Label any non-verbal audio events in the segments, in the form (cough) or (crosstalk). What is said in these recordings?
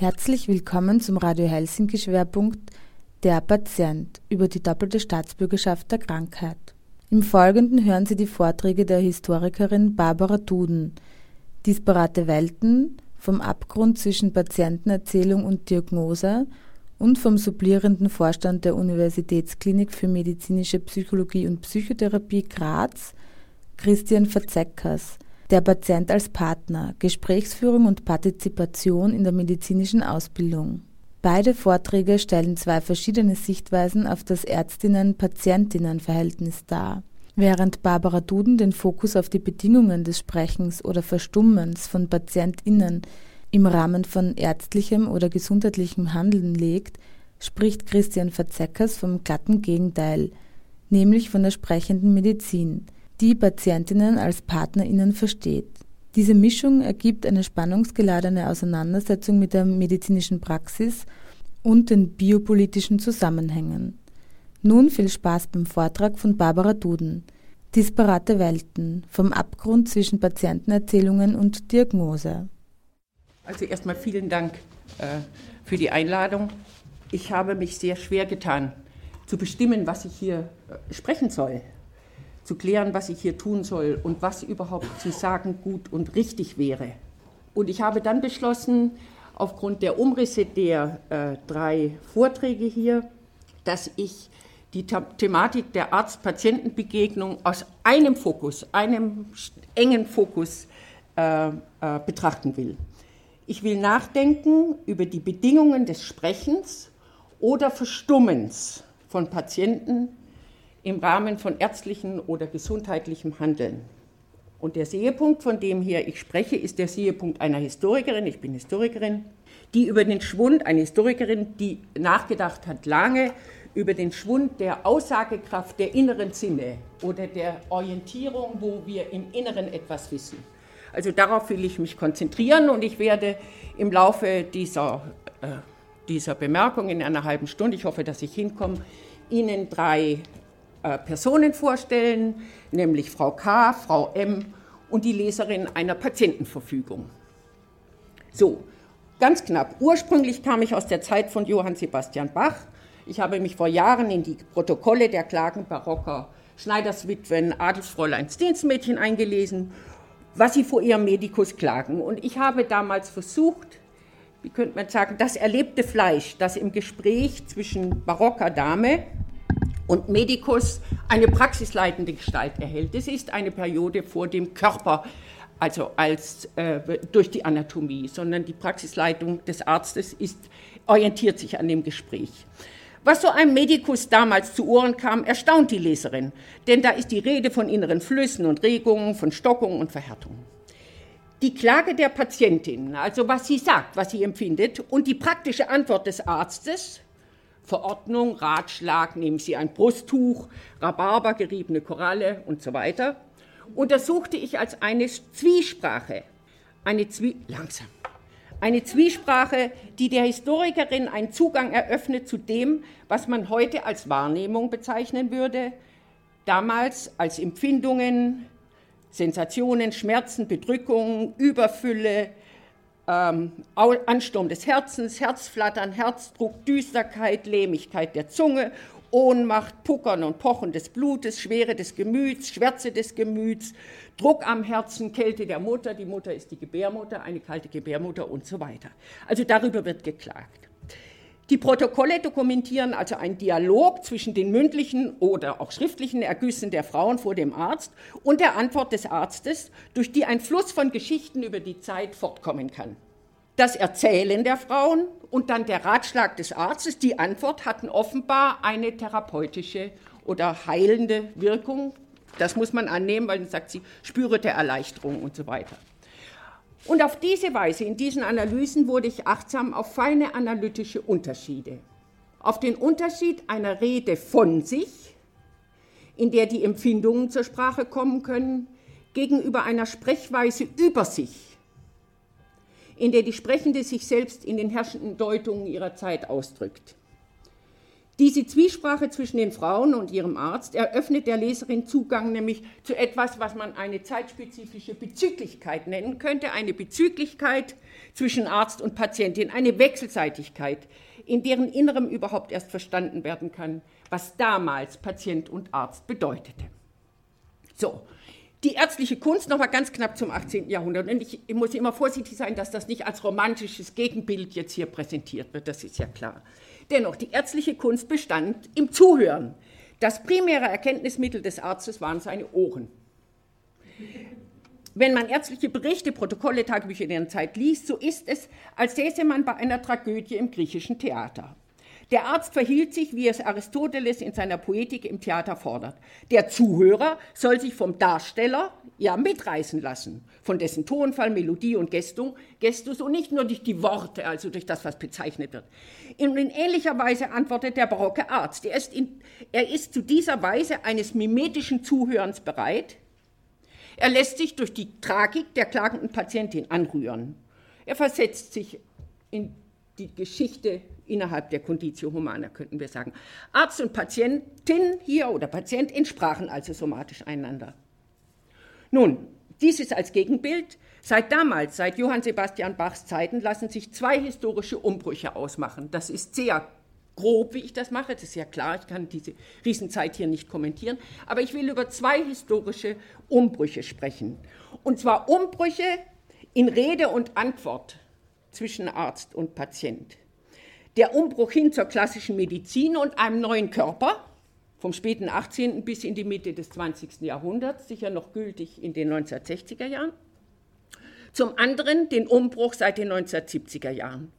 Herzlich willkommen zum Radio Helsinki Schwerpunkt Der Patient über die doppelte Staatsbürgerschaft der Krankheit. Im Folgenden hören Sie die Vorträge der Historikerin Barbara Duden. Disparate Welten vom Abgrund zwischen Patientenerzählung und Diagnose und vom supplierenden Vorstand der Universitätsklinik für medizinische Psychologie und Psychotherapie Graz, Christian Verzeckers – der Patient als Partner, Gesprächsführung und Partizipation in der medizinischen Ausbildung. Beide Vorträge stellen zwei verschiedene Sichtweisen auf das Ärztinnen-Patientinnen-Verhältnis dar. Während Barbara Duden den Fokus auf die Bedingungen des Sprechens oder Verstummens von PatientInnen im Rahmen von ärztlichem oder gesundheitlichem Handeln legt, spricht Christian Verzeckers vom glatten Gegenteil, nämlich von der sprechenden Medizin – die Patientinnen als Partnerinnen versteht. Diese Mischung ergibt eine spannungsgeladene Auseinandersetzung mit der medizinischen Praxis und den biopolitischen Zusammenhängen. Nun viel Spaß beim Vortrag von Barbara Duden. Disparate Welten vom Abgrund zwischen Patientenerzählungen und Diagnose. Also erstmal vielen Dank äh, für die Einladung. Ich habe mich sehr schwer getan, zu bestimmen, was ich hier äh, sprechen soll zu klären, was ich hier tun soll und was überhaupt zu sagen gut und richtig wäre. Und ich habe dann beschlossen, aufgrund der Umrisse der äh, drei Vorträge hier, dass ich die Thematik der Arzt-Patienten-Begegnung aus einem Fokus, einem engen Fokus äh, äh, betrachten will. Ich will nachdenken über die Bedingungen des Sprechens oder Verstummens von Patienten im Rahmen von ärztlichem oder gesundheitlichem Handeln. Und der Sehepunkt, von dem hier ich spreche, ist der Sehepunkt einer Historikerin, ich bin Historikerin, die über den Schwund, eine Historikerin, die nachgedacht hat lange über den Schwund der Aussagekraft der inneren Sinne oder der Orientierung, wo wir im Inneren etwas wissen. Also darauf will ich mich konzentrieren und ich werde im Laufe dieser, äh, dieser Bemerkung in einer halben Stunde, ich hoffe, dass ich hinkomme, Ihnen drei äh, Personen vorstellen, nämlich Frau K., Frau M. und die Leserin einer Patientenverfügung. So, ganz knapp. Ursprünglich kam ich aus der Zeit von Johann Sebastian Bach. Ich habe mich vor Jahren in die Protokolle der Klagen barocker Schneiderswitwen, Adelsfräuleins Dienstmädchen eingelesen, was sie vor ihrem Medikus klagen. Und ich habe damals versucht, wie könnte man sagen, das erlebte Fleisch, das im Gespräch zwischen barocker Dame und Medikus eine praxisleitende Gestalt erhält. Das ist eine Periode vor dem Körper, also als äh, durch die Anatomie, sondern die Praxisleitung des Arztes ist, orientiert sich an dem Gespräch. Was so einem Medikus damals zu Ohren kam, erstaunt die Leserin, denn da ist die Rede von inneren Flüssen und Regungen, von Stockungen und Verhärtungen. Die Klage der Patientin, also was sie sagt, was sie empfindet, und die praktische Antwort des Arztes, Verordnung, Ratschlag, nehmen Sie ein Brusttuch, Rhabarber, geriebene Koralle und so weiter, untersuchte ich als eine Zwiesprache, eine Zwie langsam, eine Zwiesprache, die der Historikerin einen Zugang eröffnet zu dem, was man heute als Wahrnehmung bezeichnen würde, damals als Empfindungen, Sensationen, Schmerzen, Bedrückungen, Überfülle, ähm, Ansturm des Herzens, Herzflattern, Herzdruck, Düsterkeit, Lähmigkeit der Zunge, Ohnmacht, Puckern und Pochen des Blutes, Schwere des Gemüts, Schwärze des Gemüts, Druck am Herzen, Kälte der Mutter, die Mutter ist die Gebärmutter, eine kalte Gebärmutter und so weiter. Also darüber wird geklagt. Die Protokolle dokumentieren also einen Dialog zwischen den mündlichen oder auch schriftlichen Ergüssen der Frauen vor dem Arzt und der Antwort des Arztes, durch die ein Fluss von Geschichten über die Zeit fortkommen kann. Das Erzählen der Frauen und dann der Ratschlag des Arztes, die Antwort hatten offenbar eine therapeutische oder heilende Wirkung. Das muss man annehmen, weil dann sagt sie, spüre der Erleichterung und so weiter. Und auf diese Weise, in diesen Analysen, wurde ich achtsam auf feine analytische Unterschiede. Auf den Unterschied einer Rede von sich, in der die Empfindungen zur Sprache kommen können, gegenüber einer Sprechweise über sich, in der die Sprechende sich selbst in den herrschenden Deutungen ihrer Zeit ausdrückt. Diese Zwiesprache zwischen den Frauen und ihrem Arzt eröffnet der Leserin Zugang nämlich zu etwas, was man eine zeitspezifische Bezüglichkeit nennen könnte, eine Bezüglichkeit zwischen Arzt und Patientin, eine Wechselseitigkeit, in deren Innerem überhaupt erst verstanden werden kann, was damals Patient und Arzt bedeutete. So, die ärztliche Kunst noch mal ganz knapp zum 18. Jahrhundert. Und ich, ich muss immer vorsichtig sein, dass das nicht als romantisches Gegenbild jetzt hier präsentiert wird, das ist ja klar. Dennoch, die ärztliche Kunst bestand im Zuhören. Das primäre Erkenntnismittel des Arztes waren seine Ohren. Wenn man ärztliche Berichte, Protokolle, Tagebücher in der Zeit liest, so ist es, als säße man bei einer Tragödie im griechischen Theater. Der Arzt verhielt sich, wie es Aristoteles in seiner Poetik im Theater fordert. Der Zuhörer soll sich vom Darsteller ja mitreißen lassen, von dessen Tonfall, Melodie und Gestus, Gestus und nicht nur durch die Worte, also durch das, was bezeichnet wird. In, in ähnlicher Weise antwortet der barocke Arzt. Er ist, in, er ist zu dieser Weise eines mimetischen Zuhörens bereit. Er lässt sich durch die Tragik der klagenden Patientin anrühren. Er versetzt sich in die Geschichte innerhalb der Conditio Humana, könnten wir sagen. Arzt und Patientin hier oder Patient entsprachen also somatisch einander. Nun, dies ist als Gegenbild. Seit damals, seit Johann Sebastian Bachs Zeiten, lassen sich zwei historische Umbrüche ausmachen. Das ist sehr grob, wie ich das mache, das ist ja klar, ich kann diese Riesenzeit hier nicht kommentieren, aber ich will über zwei historische Umbrüche sprechen. Und zwar Umbrüche in Rede und Antwort zwischen Arzt und Patient der Umbruch hin zur klassischen Medizin und einem neuen Körper, vom späten 18. bis in die Mitte des 20. Jahrhunderts, sicher noch gültig in den 1960er Jahren. Zum anderen den Umbruch seit den 1970er Jahren.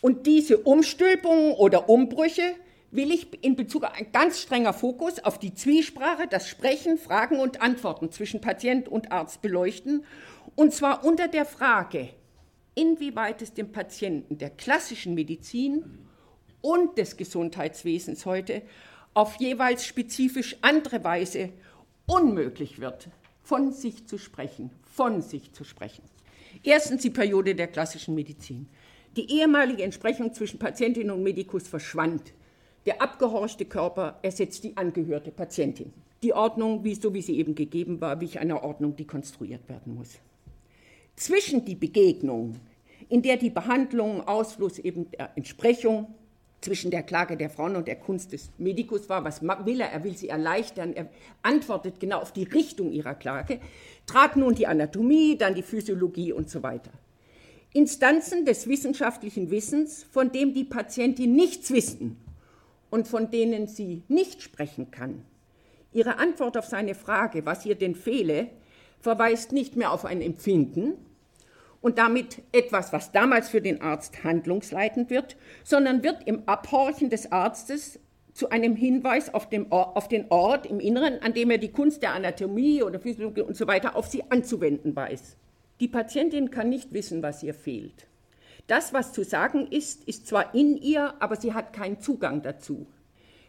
Und diese Umstülpungen oder Umbrüche will ich in Bezug auf ein ganz strenger Fokus auf die Zwiesprache, das Sprechen, Fragen und Antworten zwischen Patient und Arzt beleuchten. Und zwar unter der Frage, inwieweit es dem Patienten der klassischen Medizin und des Gesundheitswesens heute auf jeweils spezifisch andere Weise unmöglich wird, von sich zu sprechen, von sich zu sprechen. Erstens die Periode der klassischen Medizin. Die ehemalige Entsprechung zwischen Patientin und Medikus verschwand. Der abgehorchte Körper ersetzt die angehörte Patientin. Die Ordnung, wie, so wie sie eben gegeben war, wie einer Ordnung, die konstruiert werden muss. Zwischen die Begegnung in der die Behandlung Ausfluss eben der Entsprechung zwischen der Klage der Frauen und der Kunst des Medikus war. Was will er? Er will sie erleichtern. Er antwortet genau auf die Richtung ihrer Klage. Trat nun die Anatomie, dann die Physiologie und so weiter. Instanzen des wissenschaftlichen Wissens, von dem die Patientin nichts wissen und von denen sie nicht sprechen kann. Ihre Antwort auf seine Frage, was ihr denn fehle, verweist nicht mehr auf ein Empfinden, und damit etwas, was damals für den Arzt handlungsleitend wird, sondern wird im Abhorchen des Arztes zu einem Hinweis auf, Ort, auf, den Ort im Inneren, an dem er die Kunst der Anatomie oder Physiologie und so weiter auf sie anzuwenden weiß. Die Patientin kann nicht wissen, was ihr fehlt. Das, was zu sagen ist, ist zwar in ihr, aber sie hat keinen Zugang dazu.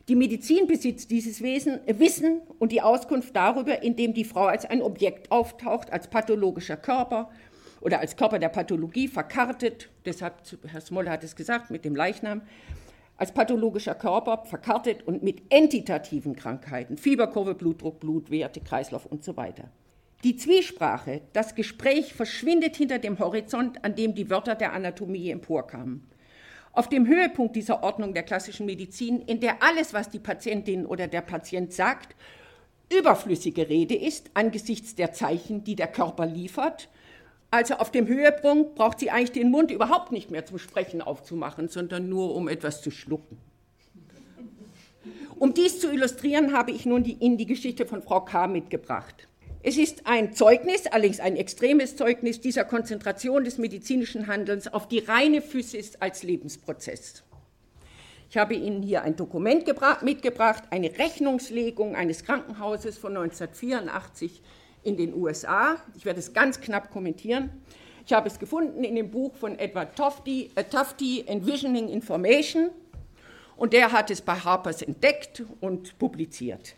Die Medizin besitzt dieses Wesen, Wissen und die Auskunft darüber, indem die Frau als ein Objekt auftaucht, als pathologischer Körper, oder als Körper der Pathologie verkartet, deshalb, Herr Smolle hat es gesagt, mit dem Leichnam, als pathologischer Körper verkartet und mit entitativen Krankheiten, Fieberkurve, Blutdruck, Blutwerte, Kreislauf und so weiter. Die Zwiesprache, das Gespräch verschwindet hinter dem Horizont, an dem die Wörter der Anatomie emporkamen. Auf dem Höhepunkt dieser Ordnung der klassischen Medizin, in der alles, was die Patientin oder der Patient sagt, überflüssige Rede ist angesichts der Zeichen, die der Körper liefert also auf dem Höhepunkt braucht sie eigentlich den Mund überhaupt nicht mehr zum Sprechen aufzumachen, sondern nur um etwas zu schlucken. Um dies zu illustrieren, habe ich nun die, Ihnen die Geschichte von Frau K. mitgebracht. Es ist ein Zeugnis, allerdings ein extremes Zeugnis dieser Konzentration des medizinischen Handelns auf die reine Physis als Lebensprozess. Ich habe Ihnen hier ein Dokument mitgebracht, eine Rechnungslegung eines Krankenhauses von 1984 in den USA. Ich werde es ganz knapp kommentieren. Ich habe es gefunden in dem Buch von Edward Tufte, äh, Tufte Envisioning Information, und der hat es bei Harpers entdeckt und publiziert.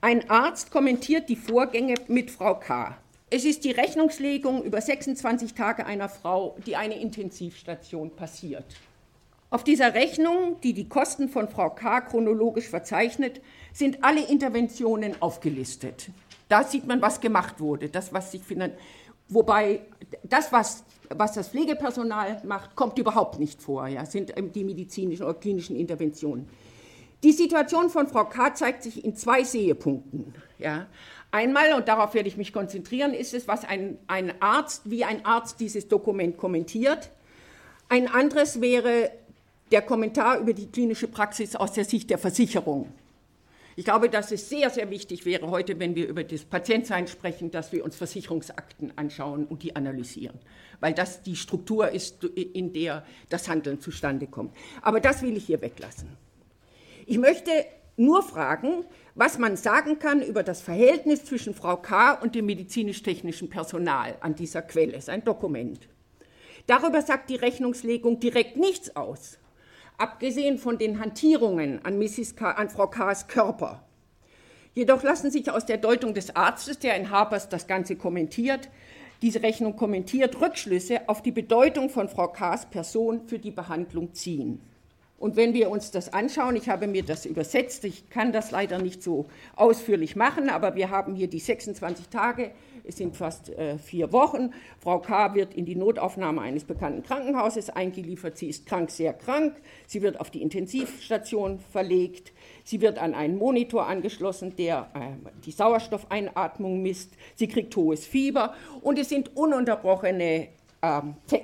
Ein Arzt kommentiert die Vorgänge mit Frau K. Es ist die Rechnungslegung über 26 Tage einer Frau, die eine Intensivstation passiert. Auf dieser Rechnung, die die Kosten von Frau K. chronologisch verzeichnet, sind alle Interventionen aufgelistet. Da sieht man, was gemacht wurde, das, was sich. Wobei das, was, was das Pflegepersonal macht, kommt überhaupt nicht vor, ja, sind die medizinischen oder klinischen Interventionen. Die Situation von Frau K. zeigt sich in zwei Sehepunkten. Ja. Einmal, und darauf werde ich mich konzentrieren, ist es, was ein, ein Arzt, wie ein Arzt dieses Dokument kommentiert. Ein anderes wäre der Kommentar über die klinische Praxis aus der Sicht der Versicherung. Ich glaube, dass es sehr, sehr wichtig wäre heute, wenn wir über das Patientsein sprechen, dass wir uns Versicherungsakten anschauen und die analysieren, weil das die Struktur ist, in der das Handeln zustande kommt. Aber das will ich hier weglassen. Ich möchte nur fragen, was man sagen kann über das Verhältnis zwischen Frau K. und dem medizinisch-technischen Personal an dieser Quelle. Es ist ein Dokument. Darüber sagt die Rechnungslegung direkt nichts aus abgesehen von den Hantierungen an. K., an Frau K.'s Körper. Jedoch lassen sich aus der Deutung des Arztes, der in Harpers das Ganze kommentiert, diese Rechnung kommentiert, Rückschlüsse auf die Bedeutung von Frau K.'s Person für die Behandlung ziehen. Und wenn wir uns das anschauen, ich habe mir das übersetzt, ich kann das leider nicht so ausführlich machen, aber wir haben hier die 26 Tage es sind fast äh, vier Wochen. Frau K. wird in die Notaufnahme eines bekannten Krankenhauses eingeliefert. Sie ist krank, sehr krank. Sie wird auf die Intensivstation verlegt. Sie wird an einen Monitor angeschlossen, der äh, die Sauerstoffeinatmung misst. Sie kriegt hohes Fieber und es sind ununterbrochene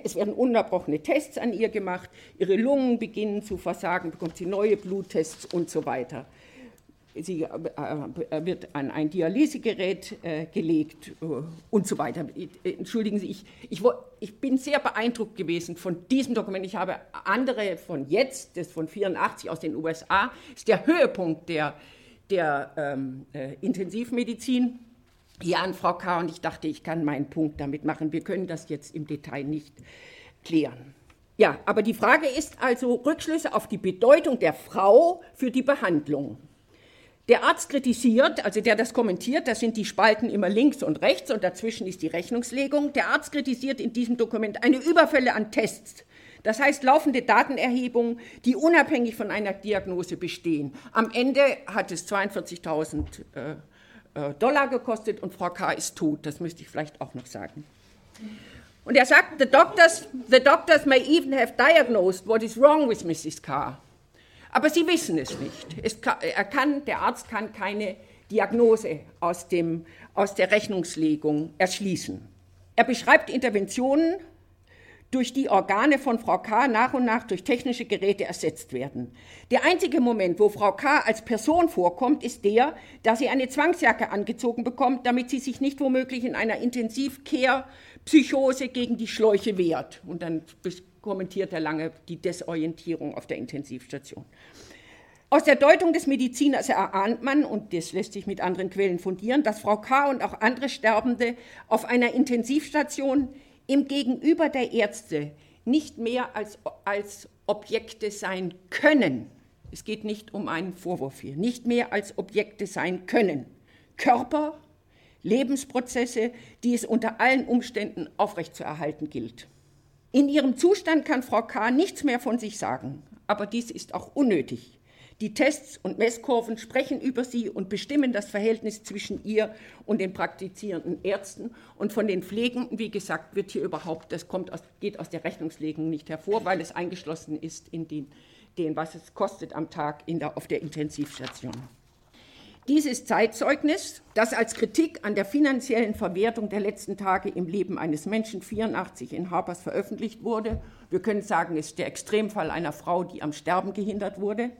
es werden ununterbrochene Tests an ihr gemacht, ihre Lungen beginnen zu versagen, bekommt sie neue Bluttests und so weiter sie äh, äh, wird an ein Dialysegerät äh, gelegt und so weiter. Entschuldigen Sie, ich, ich, ich, bin sehr beeindruckt gewesen von diesem Dokument. Ich habe andere von jetzt, das von 84 aus den USA, ist der Höhepunkt der, der ähm, äh, Intensivmedizin. Hier an Frau K. und ich dachte, ich kann meinen Punkt damit machen. Wir können das jetzt im Detail nicht klären. Ja, aber die Frage ist also Rückschlüsse auf die Bedeutung der Frau für die Behandlung. Der Arzt kritisiert, also der das kommentiert, das sind die Spalten immer links und rechts und dazwischen ist die Rechnungslegung. Der Arzt kritisiert in diesem Dokument eine Überfälle an Tests. Das heißt laufende Datenerhebungen, die unabhängig von einer Diagnose bestehen. Am Ende hat es 42.000 äh, Dollar gekostet und Frau K. ist tot. Das müsste ich vielleicht auch noch sagen. Und er sagt, the doctors, the doctors may even have diagnosed what is wrong with Mrs. K. Aber sie wissen es nicht. Kann, er kann, der Arzt kann keine Diagnose aus, dem, aus der Rechnungslegung erschließen. Er beschreibt Interventionen, durch die Organe von Frau K. nach und nach durch technische Geräte ersetzt werden. Der einzige Moment, wo Frau K. als Person vorkommt, ist der, dass sie eine Zwangsjacke angezogen bekommt, damit sie sich nicht womöglich in einer Intensivcare-Psychose gegen die Schläuche wehrt. Und dann kommentiert er lange die Desorientierung auf der Intensivstation. Aus der Deutung des Mediziners erahnt man, und das lässt sich mit anderen Quellen fundieren, dass Frau K. und auch andere Sterbende auf einer Intensivstation im Gegenüber der Ärzte nicht mehr als, als Objekte sein können. Es geht nicht um einen Vorwurf hier, nicht mehr als Objekte sein können. Körper, Lebensprozesse, die es unter allen Umständen aufrechtzuerhalten gilt. In ihrem Zustand kann Frau K. nichts mehr von sich sagen, aber dies ist auch unnötig. Die Tests und Messkurven sprechen über sie und bestimmen das Verhältnis zwischen ihr und den praktizierenden Ärzten. Und von den Pflegenden, wie gesagt, wird hier überhaupt, das kommt aus, geht aus der Rechnungslegung nicht hervor, weil es eingeschlossen ist in den, den was es kostet am Tag in der, auf der Intensivstation. Dieses Zeitzeugnis, das als Kritik an der finanziellen Verwertung der letzten Tage im Leben eines Menschen 84 in Harpers veröffentlicht wurde, wir können sagen, ist der Extremfall einer Frau, die am Sterben gehindert wurde,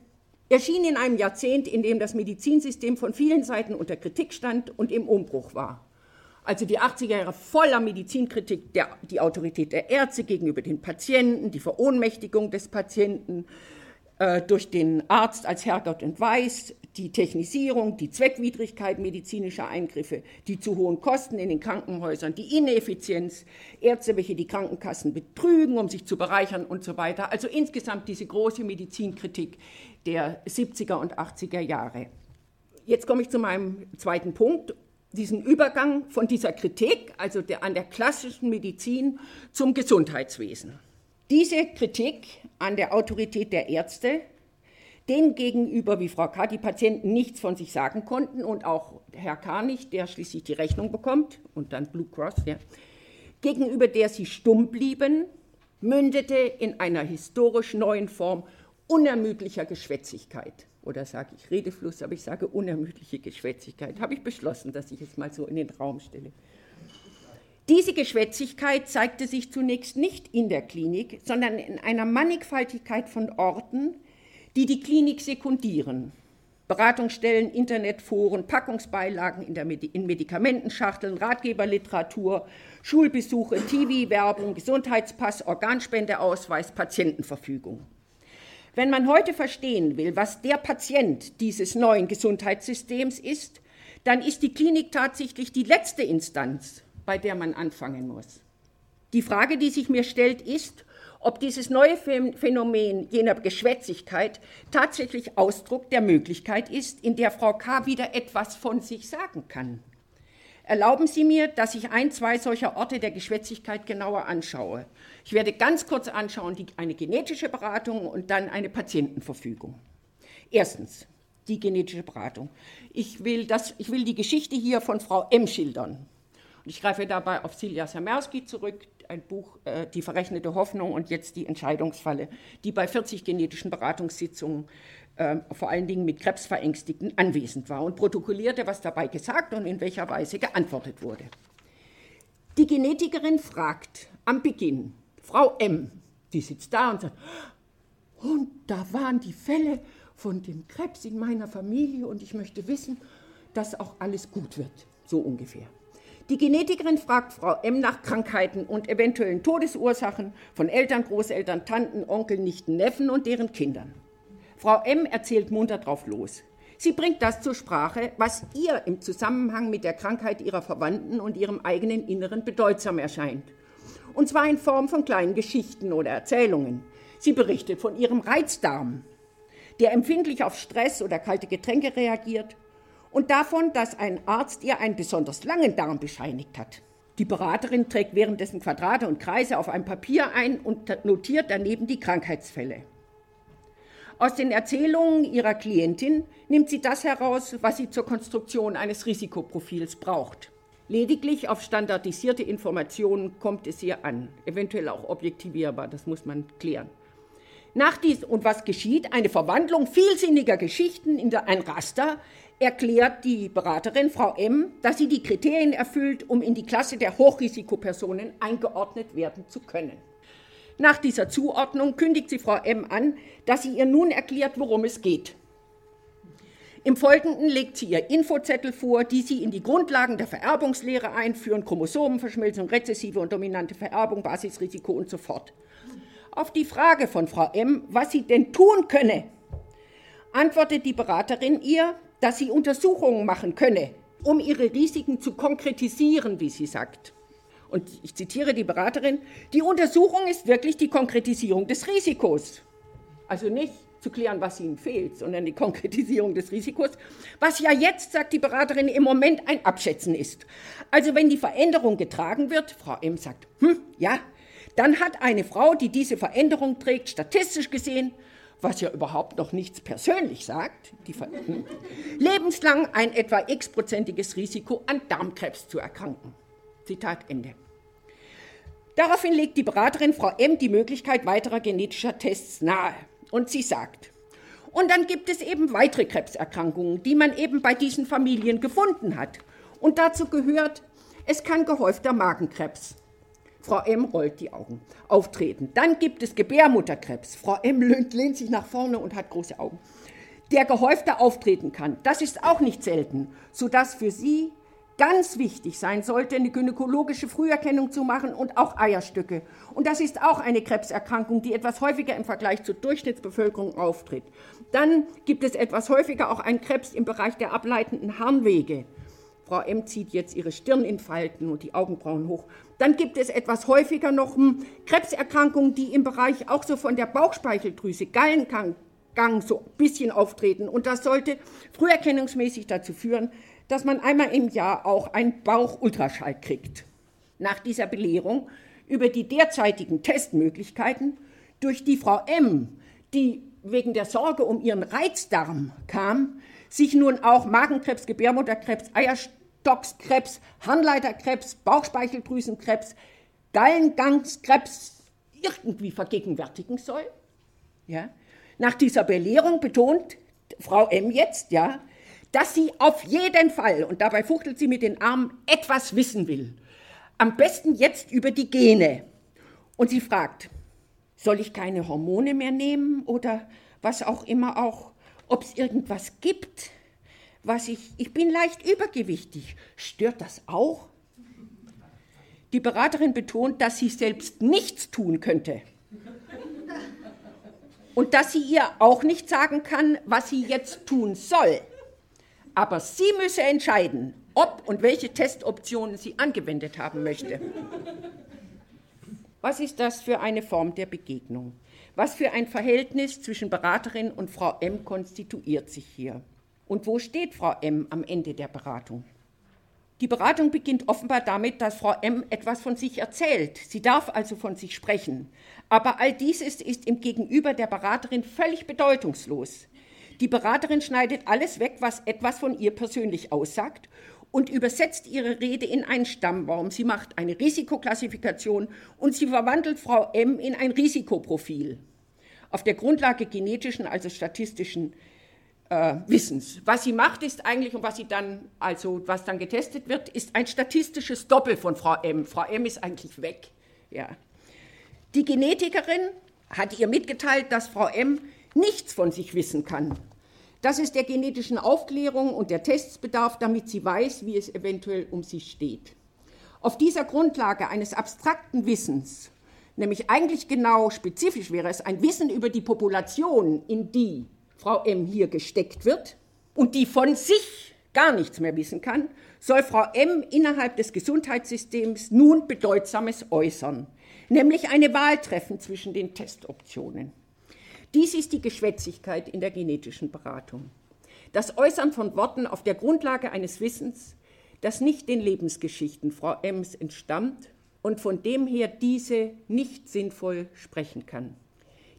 erschien in einem Jahrzehnt, in dem das Medizinsystem von vielen Seiten unter Kritik stand und im Umbruch war. Also die 80er Jahre voller Medizinkritik, der, die Autorität der Ärzte gegenüber den Patienten, die Verohnmächtigung des Patienten, äh, durch den Arzt als Herrgott und Weiß, die Technisierung, die Zweckwidrigkeit medizinischer Eingriffe, die zu hohen Kosten in den Krankenhäusern, die Ineffizienz, Ärzte, welche die Krankenkassen betrügen, um sich zu bereichern und so weiter. Also insgesamt diese große Medizinkritik der 70er und 80er Jahre. Jetzt komme ich zu meinem zweiten Punkt, diesen Übergang von dieser Kritik, also der, an der klassischen Medizin, zum Gesundheitswesen. Diese Kritik an der Autorität der Ärzte, denen gegenüber, wie Frau K., die Patienten nichts von sich sagen konnten und auch Herr K. nicht, der schließlich die Rechnung bekommt und dann Blue Cross, ja, gegenüber der sie stumm blieben, mündete in einer historisch neuen Form unermüdlicher Geschwätzigkeit. Oder sage ich Redefluss, aber ich sage unermüdliche Geschwätzigkeit. Habe ich beschlossen, dass ich es mal so in den Raum stelle. Diese Geschwätzigkeit zeigte sich zunächst nicht in der Klinik, sondern in einer Mannigfaltigkeit von Orten, die die Klinik sekundieren. Beratungsstellen, Internetforen, Packungsbeilagen in, Medi in Medikamentenschachteln, Ratgeberliteratur, Schulbesuche, TV-Werbung, Gesundheitspass, Organspendeausweis, Patientenverfügung. Wenn man heute verstehen will, was der Patient dieses neuen Gesundheitssystems ist, dann ist die Klinik tatsächlich die letzte Instanz, bei der man anfangen muss. Die Frage, die sich mir stellt, ist, ob dieses neue Phänomen jener Geschwätzigkeit tatsächlich Ausdruck der Möglichkeit ist, in der Frau K. wieder etwas von sich sagen kann. Erlauben Sie mir, dass ich ein, zwei solcher Orte der Geschwätzigkeit genauer anschaue. Ich werde ganz kurz anschauen die, eine genetische Beratung und dann eine Patientenverfügung. Erstens, die genetische Beratung. Ich will, das, ich will die Geschichte hier von Frau M. schildern. Und ich greife dabei auf Silja Samerski zurück, ein Buch äh, Die verrechnete Hoffnung und jetzt die Entscheidungsfalle, die bei 40 genetischen Beratungssitzungen äh, vor allen Dingen mit Krebsverängstigten anwesend war und protokollierte, was dabei gesagt und in welcher Weise geantwortet wurde. Die Genetikerin fragt am Beginn, Frau M., die sitzt da und sagt, und da waren die Fälle von dem Krebs in meiner Familie und ich möchte wissen, dass auch alles gut wird, so ungefähr. Die Genetikerin fragt Frau M nach Krankheiten und eventuellen Todesursachen von Eltern, Großeltern, Tanten, Onkeln, Nichten, Neffen und deren Kindern. Frau M erzählt munter drauf los. Sie bringt das zur Sprache, was ihr im Zusammenhang mit der Krankheit ihrer Verwandten und ihrem eigenen Inneren bedeutsam erscheint. Und zwar in Form von kleinen Geschichten oder Erzählungen. Sie berichtet von ihrem Reizdarm, der empfindlich auf Stress oder kalte Getränke reagiert und davon, dass ein Arzt ihr einen besonders langen Darm bescheinigt hat. Die Beraterin trägt währenddessen Quadrate und Kreise auf einem Papier ein und notiert daneben die Krankheitsfälle. Aus den Erzählungen ihrer Klientin nimmt sie das heraus, was sie zur Konstruktion eines Risikoprofils braucht. Lediglich auf standardisierte Informationen kommt es ihr an, eventuell auch objektivierbar, das muss man klären. Nach dies und was geschieht? Eine Verwandlung vielsinniger Geschichten in ein Raster, erklärt die Beraterin Frau M., dass sie die Kriterien erfüllt, um in die Klasse der Hochrisikopersonen eingeordnet werden zu können. Nach dieser Zuordnung kündigt sie Frau M an, dass sie ihr nun erklärt, worum es geht. Im Folgenden legt sie ihr Infozettel vor, die sie in die Grundlagen der Vererbungslehre einführen, Chromosomenverschmelzung, rezessive und dominante Vererbung, Basisrisiko und so fort. Auf die Frage von Frau M, was sie denn tun könne, antwortet die Beraterin ihr, dass sie Untersuchungen machen könne, um ihre Risiken zu konkretisieren, wie sie sagt. Und ich zitiere die Beraterin, die Untersuchung ist wirklich die Konkretisierung des Risikos. Also nicht zu klären, was ihnen fehlt, sondern die Konkretisierung des Risikos, was ja jetzt, sagt die Beraterin, im Moment ein Abschätzen ist. Also wenn die Veränderung getragen wird, Frau M sagt, hm, ja, dann hat eine Frau, die diese Veränderung trägt, statistisch gesehen was ja überhaupt noch nichts persönlich sagt, die, hm, lebenslang ein etwa x-prozentiges Risiko an Darmkrebs zu erkranken. Zitat Ende. Daraufhin legt die Beraterin Frau M. die Möglichkeit weiterer genetischer Tests nahe. Und sie sagt, und dann gibt es eben weitere Krebserkrankungen, die man eben bei diesen Familien gefunden hat. Und dazu gehört, es kann gehäufter Magenkrebs, Frau M. rollt die Augen. Auftreten. Dann gibt es Gebärmutterkrebs. Frau M. lehnt, lehnt sich nach vorne und hat große Augen. Der gehäufter auftreten kann. Das ist auch nicht selten, sodass für Sie ganz wichtig sein sollte, eine gynäkologische Früherkennung zu machen und auch Eierstücke. Und das ist auch eine Krebserkrankung, die etwas häufiger im Vergleich zur Durchschnittsbevölkerung auftritt. Dann gibt es etwas häufiger auch einen Krebs im Bereich der ableitenden Harnwege. Frau M. zieht jetzt ihre Stirn in Falten und die Augenbrauen hoch. Dann gibt es etwas häufiger noch hm, Krebserkrankungen, die im Bereich auch so von der Bauchspeicheldrüse, Gallengang so ein bisschen auftreten. Und das sollte früherkennungsmäßig dazu führen, dass man einmal im Jahr auch einen Bauchultraschall kriegt. Nach dieser Belehrung über die derzeitigen Testmöglichkeiten durch die Frau M., die wegen der Sorge um ihren Reizdarm kam, sich nun auch Magenkrebs, Gebärmutterkrebs, Eierstockskrebs, Harnleiterkrebs, Bauchspeicheldrüsenkrebs, Gallengangskrebs irgendwie vergegenwärtigen soll. Ja? Nach dieser Belehrung betont Frau M jetzt, ja, dass sie auf jeden Fall, und dabei fuchtelt sie mit den Armen, etwas wissen will. Am besten jetzt über die Gene. Und sie fragt, soll ich keine Hormone mehr nehmen oder was auch immer auch, ob es irgendwas gibt, was ich, ich bin leicht übergewichtig. Stört das auch? Die Beraterin betont, dass sie selbst nichts tun könnte. Und dass sie ihr auch nicht sagen kann, was sie jetzt tun soll. Aber sie müsse entscheiden, ob und welche Testoptionen sie angewendet haben möchte. Was ist das für eine Form der Begegnung? Was für ein Verhältnis zwischen Beraterin und Frau M konstituiert sich hier? Und wo steht Frau M am Ende der Beratung? Die Beratung beginnt offenbar damit, dass Frau M etwas von sich erzählt. Sie darf also von sich sprechen. Aber all dies ist, ist im Gegenüber der Beraterin völlig bedeutungslos. Die Beraterin schneidet alles weg, was etwas von ihr persönlich aussagt und übersetzt ihre Rede in einen Stammbaum. Sie macht eine Risikoklassifikation und sie verwandelt Frau M in ein Risikoprofil auf der Grundlage genetischen, also statistischen äh, Wissens. Was sie macht, ist eigentlich und was sie dann, also was dann getestet wird, ist ein statistisches Doppel von Frau M. Frau M ist eigentlich weg. Ja. Die Genetikerin hat ihr mitgeteilt, dass Frau M nichts von sich wissen kann. Das ist der genetischen Aufklärung und der Tests bedarf, damit sie weiß, wie es eventuell um sie steht. Auf dieser Grundlage eines abstrakten Wissens, nämlich eigentlich genau spezifisch wäre es ein Wissen über die Population, in die Frau M hier gesteckt wird und die von sich gar nichts mehr wissen kann, soll Frau M innerhalb des Gesundheitssystems nun Bedeutsames äußern, nämlich eine Wahl treffen zwischen den Testoptionen. Dies ist die Geschwätzigkeit in der genetischen Beratung. Das Äußern von Worten auf der Grundlage eines Wissens, das nicht den Lebensgeschichten Frau Ems entstammt und von dem her diese nicht sinnvoll sprechen kann.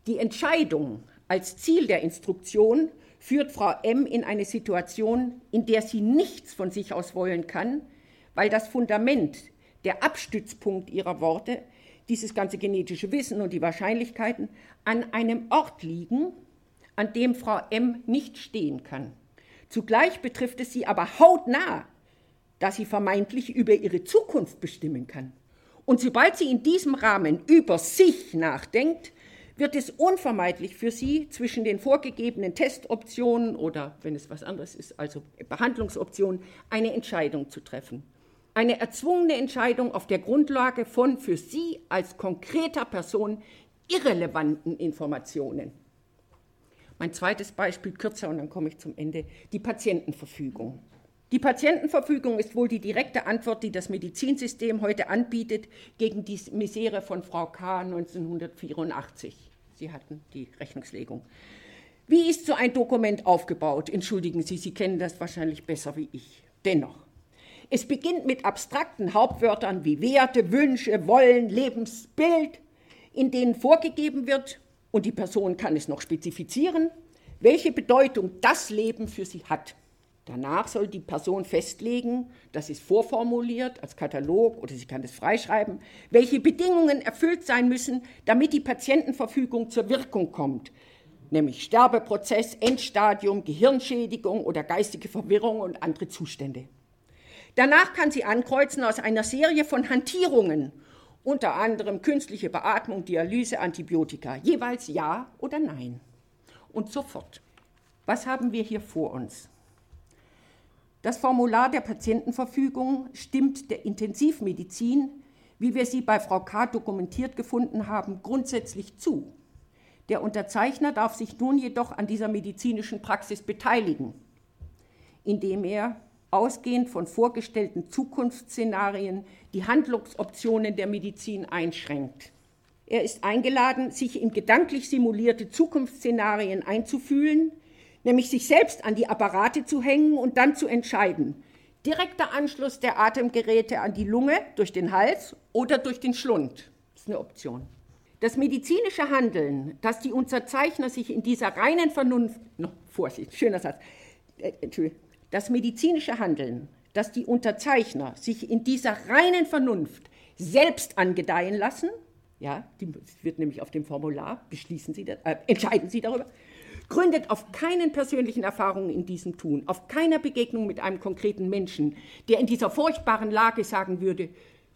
Die Entscheidung als Ziel der Instruktion führt Frau M in eine Situation, in der sie nichts von sich aus wollen kann, weil das Fundament, der Abstützpunkt ihrer Worte dieses ganze genetische Wissen und die Wahrscheinlichkeiten an einem Ort liegen, an dem Frau M nicht stehen kann. Zugleich betrifft es sie aber hautnah, dass sie vermeintlich über ihre Zukunft bestimmen kann. Und sobald sie in diesem Rahmen über sich nachdenkt, wird es unvermeidlich für sie zwischen den vorgegebenen Testoptionen oder, wenn es was anderes ist, also Behandlungsoptionen, eine Entscheidung zu treffen eine erzwungene Entscheidung auf der Grundlage von für Sie als konkreter Person irrelevanten Informationen. Mein zweites Beispiel kürzer und dann komme ich zum Ende. Die Patientenverfügung. Die Patientenverfügung ist wohl die direkte Antwort, die das Medizinsystem heute anbietet gegen die Misere von Frau K. 1984. Sie hatten die Rechnungslegung. Wie ist so ein Dokument aufgebaut? Entschuldigen Sie, Sie kennen das wahrscheinlich besser wie ich. Dennoch, es beginnt mit abstrakten Hauptwörtern wie Werte, Wünsche, Wollen, Lebensbild, in denen vorgegeben wird, und die Person kann es noch spezifizieren, welche Bedeutung das Leben für sie hat. Danach soll die Person festlegen, das ist vorformuliert als Katalog oder sie kann es freischreiben, welche Bedingungen erfüllt sein müssen, damit die Patientenverfügung zur Wirkung kommt, nämlich Sterbeprozess, Endstadium, Gehirnschädigung oder geistige Verwirrung und andere Zustände. Danach kann sie ankreuzen aus einer Serie von Hantierungen, unter anderem künstliche Beatmung, Dialyse, Antibiotika, jeweils Ja oder Nein. Und sofort. Was haben wir hier vor uns? Das Formular der Patientenverfügung stimmt der Intensivmedizin, wie wir sie bei Frau K. dokumentiert gefunden haben, grundsätzlich zu. Der Unterzeichner darf sich nun jedoch an dieser medizinischen Praxis beteiligen, indem er ausgehend von vorgestellten Zukunftsszenarien die Handlungsoptionen der Medizin einschränkt. Er ist eingeladen, sich in gedanklich simulierte Zukunftsszenarien einzufühlen, nämlich sich selbst an die Apparate zu hängen und dann zu entscheiden. Direkter Anschluss der Atemgeräte an die Lunge durch den Hals oder durch den Schlund. Das ist eine Option. Das medizinische Handeln, dass die Unterzeichner sich in dieser reinen Vernunft, no, Vorsicht, schöner Satz, äh, das medizinische Handeln, dass die Unterzeichner sich in dieser reinen Vernunft selbst angedeihen lassen, ja, die wird nämlich auf dem Formular, beschließen Sie, äh, entscheiden Sie darüber, gründet auf keinen persönlichen Erfahrungen in diesem Tun, auf keiner Begegnung mit einem konkreten Menschen, der in dieser furchtbaren Lage sagen würde,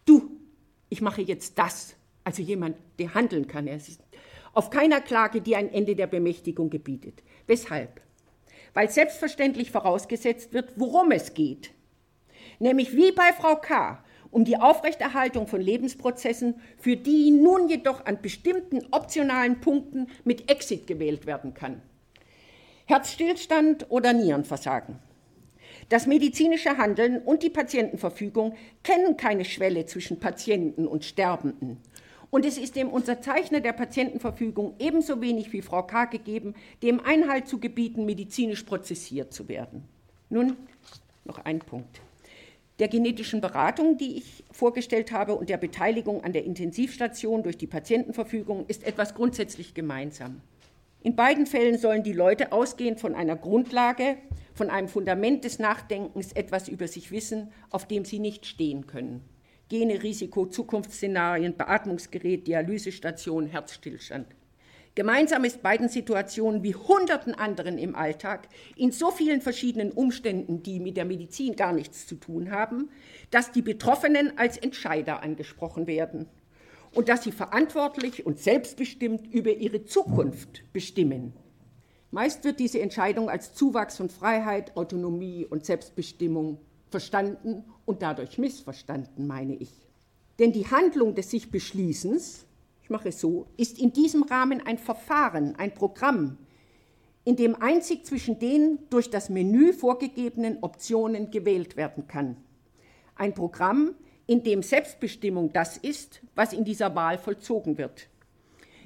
du, ich mache jetzt das. Also jemand, der handeln kann. Auf keiner Klage, die ein Ende der Bemächtigung gebietet. Weshalb? Weil selbstverständlich vorausgesetzt wird, worum es geht. Nämlich wie bei Frau K. um die Aufrechterhaltung von Lebensprozessen, für die nun jedoch an bestimmten optionalen Punkten mit Exit gewählt werden kann. Herzstillstand oder Nierenversagen. Das medizinische Handeln und die Patientenverfügung kennen keine Schwelle zwischen Patienten und Sterbenden. Und es ist dem Unterzeichner der Patientenverfügung ebenso wenig wie Frau K. gegeben, dem Einhalt zu gebieten, medizinisch prozessiert zu werden. Nun noch ein Punkt. Der genetischen Beratung, die ich vorgestellt habe, und der Beteiligung an der Intensivstation durch die Patientenverfügung ist etwas grundsätzlich gemeinsam. In beiden Fällen sollen die Leute ausgehend von einer Grundlage, von einem Fundament des Nachdenkens etwas über sich wissen, auf dem sie nicht stehen können. Gene, Risiko, Zukunftsszenarien, Beatmungsgerät, Dialysestation, Herzstillstand. Gemeinsam ist beiden Situationen wie hunderten anderen im Alltag in so vielen verschiedenen Umständen, die mit der Medizin gar nichts zu tun haben, dass die Betroffenen als Entscheider angesprochen werden und dass sie verantwortlich und selbstbestimmt über ihre Zukunft bestimmen. Meist wird diese Entscheidung als Zuwachs von Freiheit, Autonomie und Selbstbestimmung verstanden und dadurch missverstanden, meine ich. Denn die Handlung des sich Beschließens, ich mache es so, ist in diesem Rahmen ein Verfahren, ein Programm, in dem einzig zwischen den durch das Menü vorgegebenen Optionen gewählt werden kann. Ein Programm, in dem Selbstbestimmung das ist, was in dieser Wahl vollzogen wird.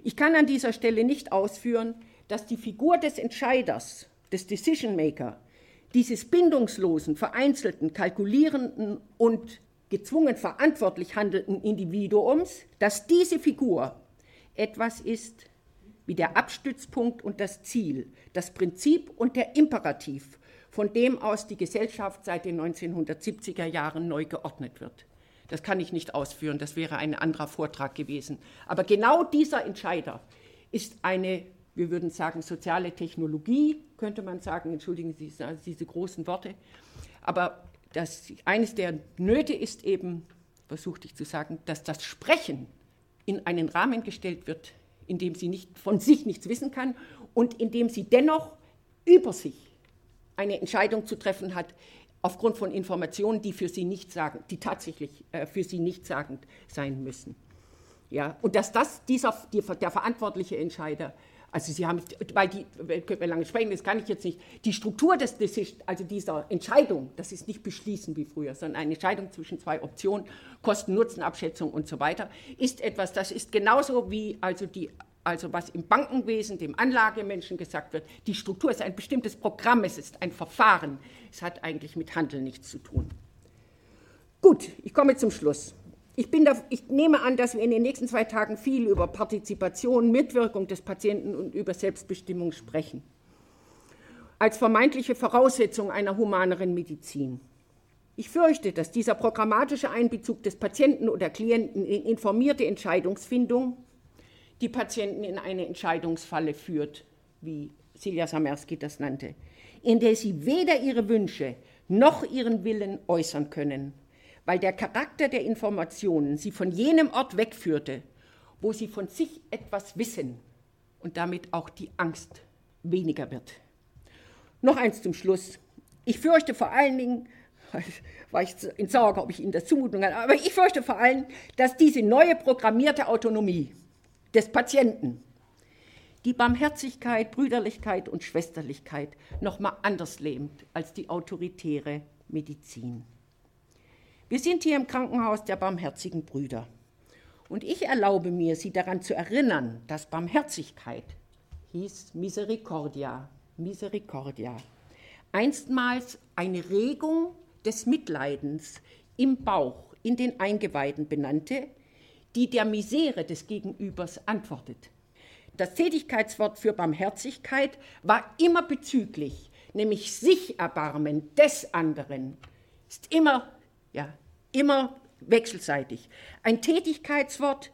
Ich kann an dieser Stelle nicht ausführen, dass die Figur des Entscheiders, des Decision Maker, dieses bindungslosen, vereinzelten, kalkulierenden und gezwungen verantwortlich handelnden Individuums, dass diese Figur etwas ist wie der Abstützpunkt und das Ziel, das Prinzip und der Imperativ, von dem aus die Gesellschaft seit den 1970er Jahren neu geordnet wird. Das kann ich nicht ausführen, das wäre ein anderer Vortrag gewesen. Aber genau dieser Entscheider ist eine, wir würden sagen, soziale Technologie, könnte man sagen, entschuldigen Sie diese großen Worte. Aber das, eines der Nöte ist eben, versuchte ich zu sagen, dass das Sprechen in einen Rahmen gestellt wird, in dem sie nicht, von sich nichts wissen kann und in dem sie dennoch über sich eine Entscheidung zu treffen hat, aufgrund von Informationen, die für sie nicht sagen, die tatsächlich äh, für sie nicht sagend sein müssen. Ja, und dass das dieser, die, der verantwortliche Entscheider, also Sie haben, weil die, können wir lange sprechen, das kann ich jetzt nicht, die Struktur des also dieser Entscheidung, das ist nicht beschließen wie früher, sondern eine Entscheidung zwischen zwei Optionen, Kosten-Nutzen-Abschätzung und so weiter, ist etwas, das ist genauso wie also die also was im Bankenwesen dem Anlagemenschen gesagt wird, die Struktur ist ein bestimmtes Programm, es ist ein Verfahren, es hat eigentlich mit Handeln nichts zu tun. Gut, ich komme zum Schluss. Ich, da, ich, nehme an, dass wir in den nächsten zwei Tagen viel über Partizipation, Mitwirkung des Patienten und über Selbstbestimmung sprechen. Als vermeintliche Voraussetzung einer humaneren Medizin. Ich fürchte, dass dieser programmatische Einbezug des Patienten oder Klienten in informierte Entscheidungsfindung die Patienten in eine Entscheidungsfalle führt, wie Silja Samerski das nannte, in der sie weder ihre Wünsche noch ihren Willen äußern können, weil der Charakter der Informationen sie von jenem Ort wegführte, wo sie von sich etwas wissen und damit auch die Angst weniger wird. Noch eins zum Schluss. Ich fürchte vor allen Dingen, (laughs) war ich in Sorge, ob ich Ihnen das zumuten kann, aber ich fürchte vor allem, dass diese neue programmierte Autonomie, des Patienten. Die Barmherzigkeit, Brüderlichkeit und Schwesterlichkeit noch mal anders lebt als die autoritäre Medizin. Wir sind hier im Krankenhaus der barmherzigen Brüder. Und ich erlaube mir, Sie daran zu erinnern, dass Barmherzigkeit hieß Misericordia, Misericordia, einstmals eine Regung des Mitleidens im Bauch, in den Eingeweiden benannte, die der Misere des Gegenübers antwortet. Das Tätigkeitswort für Barmherzigkeit war immer bezüglich, nämlich sich erbarmen des anderen, ist immer, ja, immer wechselseitig. Ein Tätigkeitswort,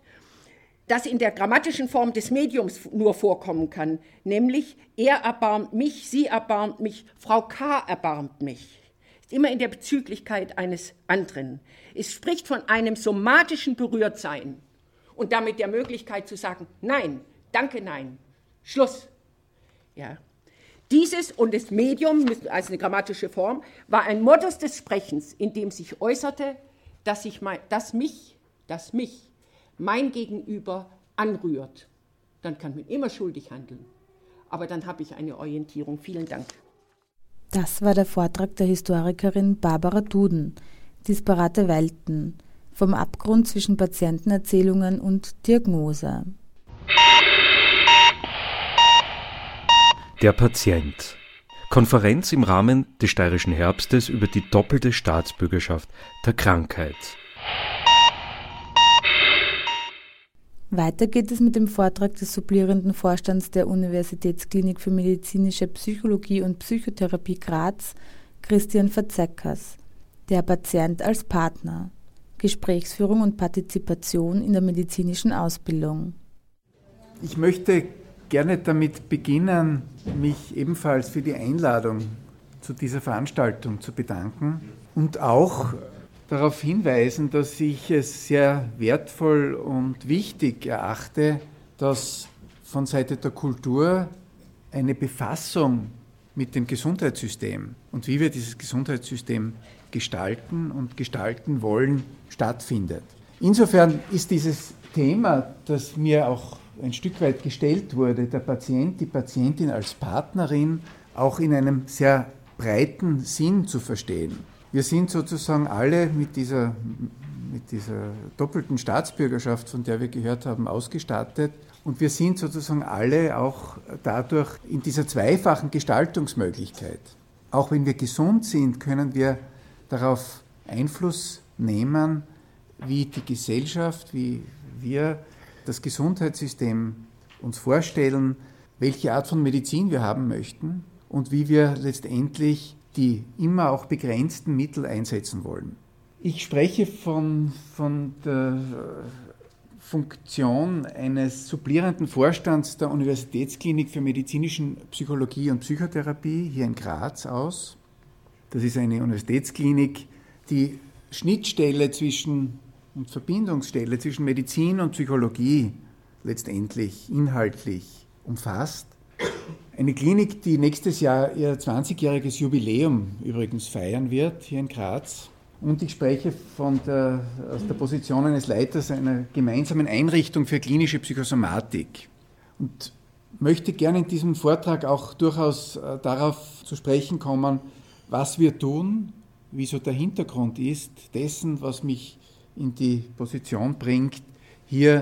das in der grammatischen Form des Mediums nur vorkommen kann, nämlich er erbarmt mich, sie erbarmt mich, Frau K. erbarmt mich. Immer in der Bezüglichkeit eines anderen. Es spricht von einem somatischen Berührtsein und damit der Möglichkeit zu sagen, nein, danke, nein, Schluss. Ja. Dieses und das Medium, als eine grammatische Form, war ein Modus des Sprechens, in dem sich äußerte, dass, ich mein, dass mich, dass mich mein Gegenüber anrührt. Dann kann man immer schuldig handeln. Aber dann habe ich eine Orientierung. Vielen Dank. Das war der Vortrag der Historikerin Barbara Duden, Disparate Welten, vom Abgrund zwischen Patientenerzählungen und Diagnose. Der Patient. Konferenz im Rahmen des Steirischen Herbstes über die doppelte Staatsbürgerschaft der Krankheit. Weiter geht es mit dem Vortrag des supplierenden Vorstands der Universitätsklinik für medizinische Psychologie und Psychotherapie Graz, Christian Verzeckers. Der Patient als Partner. Gesprächsführung und Partizipation in der medizinischen Ausbildung. Ich möchte gerne damit beginnen, mich ebenfalls für die Einladung zu dieser Veranstaltung zu bedanken und auch darauf hinweisen, dass ich es sehr wertvoll und wichtig erachte, dass von Seite der Kultur eine Befassung mit dem Gesundheitssystem und wie wir dieses Gesundheitssystem gestalten und gestalten wollen, stattfindet. Insofern ist dieses Thema, das mir auch ein Stück weit gestellt wurde, der Patient, die Patientin als Partnerin, auch in einem sehr breiten Sinn zu verstehen. Wir sind sozusagen alle mit dieser, mit dieser doppelten Staatsbürgerschaft, von der wir gehört haben, ausgestattet. Und wir sind sozusagen alle auch dadurch in dieser zweifachen Gestaltungsmöglichkeit. Auch wenn wir gesund sind, können wir darauf Einfluss nehmen, wie die Gesellschaft, wie wir das Gesundheitssystem uns vorstellen, welche Art von Medizin wir haben möchten und wie wir letztendlich die immer auch begrenzten Mittel einsetzen wollen. Ich spreche von, von der Funktion eines supplierenden Vorstands der Universitätsklinik für medizinische Psychologie und Psychotherapie hier in Graz aus. Das ist eine Universitätsklinik, die Schnittstelle zwischen und Verbindungsstelle zwischen Medizin und Psychologie letztendlich inhaltlich umfasst. Eine Klinik, die nächstes Jahr ihr 20-jähriges Jubiläum übrigens feiern wird, hier in Graz. Und ich spreche von der, aus der Position eines Leiters einer gemeinsamen Einrichtung für klinische Psychosomatik. Und möchte gerne in diesem Vortrag auch durchaus äh, darauf zu sprechen kommen, was wir tun, wie so der Hintergrund ist dessen, was mich in die Position bringt, hier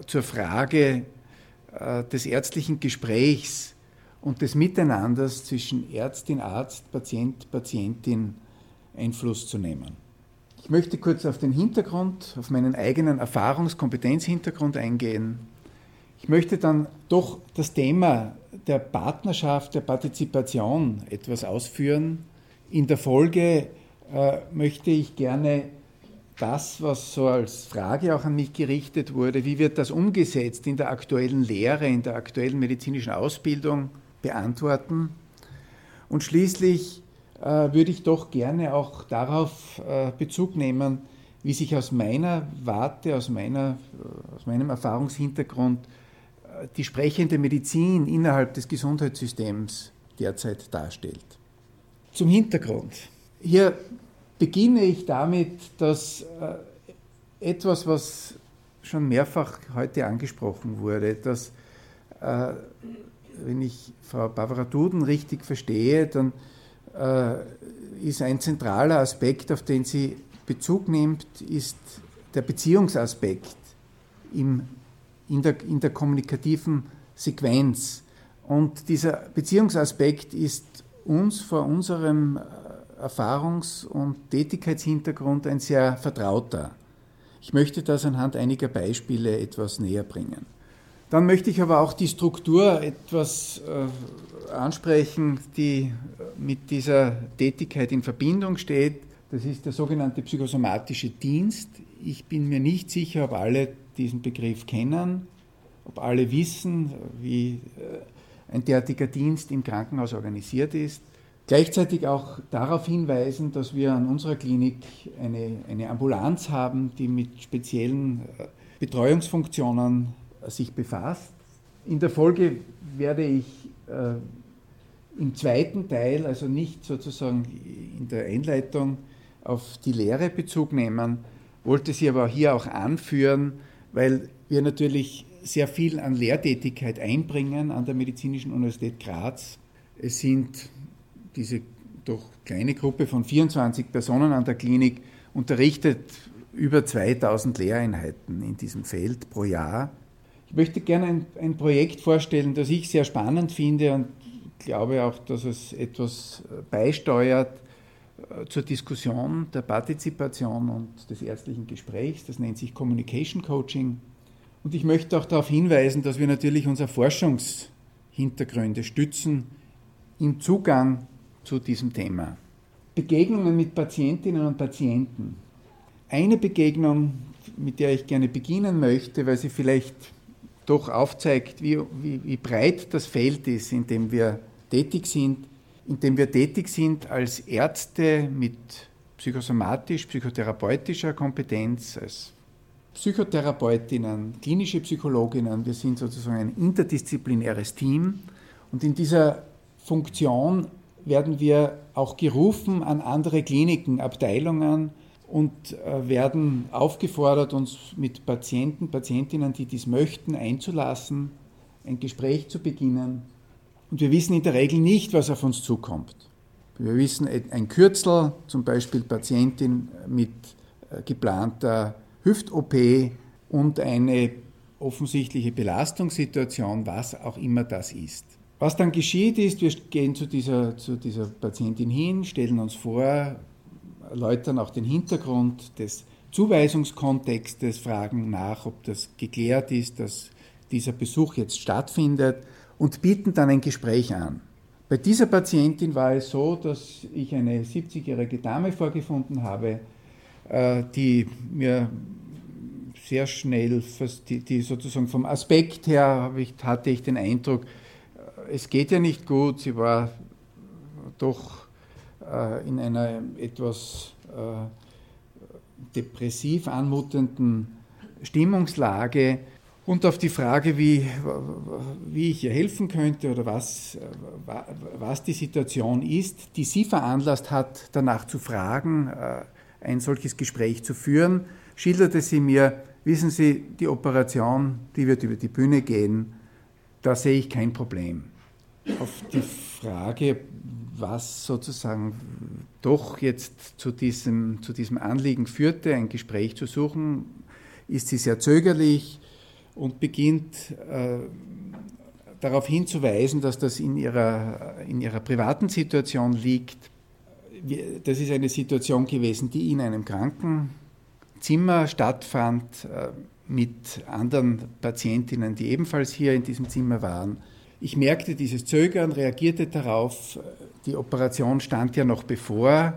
äh, zur Frage des ärztlichen Gesprächs und des Miteinanders zwischen Ärztin, Arzt, Patient, Patientin Einfluss zu nehmen. Ich möchte kurz auf den Hintergrund, auf meinen eigenen Erfahrungs-, Kompetenzhintergrund eingehen. Ich möchte dann doch das Thema der Partnerschaft, der Partizipation etwas ausführen. In der Folge äh, möchte ich gerne das, was so als Frage auch an mich gerichtet wurde, wie wird das umgesetzt in der aktuellen Lehre, in der aktuellen medizinischen Ausbildung, beantworten. Und schließlich äh, würde ich doch gerne auch darauf äh, Bezug nehmen, wie sich aus meiner Warte, aus, meiner, äh, aus meinem Erfahrungshintergrund äh, die sprechende Medizin innerhalb des Gesundheitssystems derzeit darstellt. Zum Hintergrund. Hier beginne ich damit, dass äh, etwas, was schon mehrfach heute angesprochen wurde, dass, äh, wenn ich Frau Barbara Duden richtig verstehe, dann äh, ist ein zentraler Aspekt, auf den sie Bezug nimmt, ist der Beziehungsaspekt im, in, der, in der kommunikativen Sequenz. Und dieser Beziehungsaspekt ist uns vor unserem Erfahrungs- und Tätigkeitshintergrund ein sehr vertrauter. Ich möchte das anhand einiger Beispiele etwas näher bringen. Dann möchte ich aber auch die Struktur etwas äh, ansprechen, die mit dieser Tätigkeit in Verbindung steht. Das ist der sogenannte psychosomatische Dienst. Ich bin mir nicht sicher, ob alle diesen Begriff kennen, ob alle wissen, wie äh, ein derartiger Dienst im Krankenhaus organisiert ist. Gleichzeitig auch darauf hinweisen, dass wir an unserer Klinik eine, eine Ambulanz haben, die mit speziellen äh, Betreuungsfunktionen äh, sich befasst. In der Folge werde ich äh, im zweiten Teil, also nicht sozusagen in der Einleitung, auf die Lehre Bezug nehmen, wollte sie aber hier auch anführen, weil wir natürlich sehr viel an Lehrtätigkeit einbringen an der Medizinischen Universität Graz. Es sind diese doch kleine Gruppe von 24 Personen an der Klinik unterrichtet über 2000 Lehreinheiten in diesem Feld pro Jahr. Ich möchte gerne ein, ein Projekt vorstellen, das ich sehr spannend finde und glaube auch, dass es etwas beisteuert äh, zur Diskussion der Partizipation und des ärztlichen Gesprächs. Das nennt sich Communication Coaching. Und ich möchte auch darauf hinweisen, dass wir natürlich unsere Forschungshintergründe stützen im Zugang zu diesem Thema. Begegnungen mit Patientinnen und Patienten. Eine Begegnung, mit der ich gerne beginnen möchte, weil sie vielleicht doch aufzeigt, wie, wie, wie breit das Feld ist, in dem wir tätig sind, in dem wir tätig sind als Ärzte mit psychosomatisch, psychotherapeutischer Kompetenz, als Psychotherapeutinnen, klinische Psychologinnen. Wir sind sozusagen ein interdisziplinäres Team und in dieser Funktion werden wir auch gerufen an andere Kliniken, Abteilungen und äh, werden aufgefordert, uns mit Patienten, Patientinnen, die dies möchten, einzulassen, ein Gespräch zu beginnen. Und wir wissen in der Regel nicht, was auf uns zukommt. Wir wissen ein Kürzel, zum Beispiel Patientin mit äh, geplanter Hüft-OP und eine offensichtliche Belastungssituation, was auch immer das ist. Was dann geschieht ist, wir gehen zu dieser, zu dieser Patientin hin, stellen uns vor, erläutern auch den Hintergrund des Zuweisungskontextes, fragen nach, ob das geklärt ist, dass dieser Besuch jetzt stattfindet und bieten dann ein Gespräch an. Bei dieser Patientin war es so, dass ich eine 70-jährige Dame vorgefunden habe, äh, die mir sehr schnell, die, die sozusagen vom Aspekt her hatte ich den Eindruck, es geht ja nicht gut. Sie war doch äh, in einer etwas äh, depressiv anmutenden Stimmungslage. Und auf die Frage, wie, wie ich ihr helfen könnte oder was, was die Situation ist, die sie veranlasst hat, danach zu fragen, äh, ein solches Gespräch zu führen, schilderte sie mir, wissen Sie, die Operation, die wird über die Bühne gehen, da sehe ich kein Problem auf die Frage, was sozusagen doch jetzt zu diesem, zu diesem Anliegen führte, ein Gespräch zu suchen, ist sie sehr zögerlich und beginnt äh, darauf hinzuweisen, dass das in ihrer, in ihrer privaten Situation liegt. Das ist eine Situation gewesen, die in einem Krankenzimmer stattfand, äh, mit anderen Patientinnen, die ebenfalls hier in diesem Zimmer waren. Ich merkte dieses Zögern, reagierte darauf. Die Operation stand ja noch bevor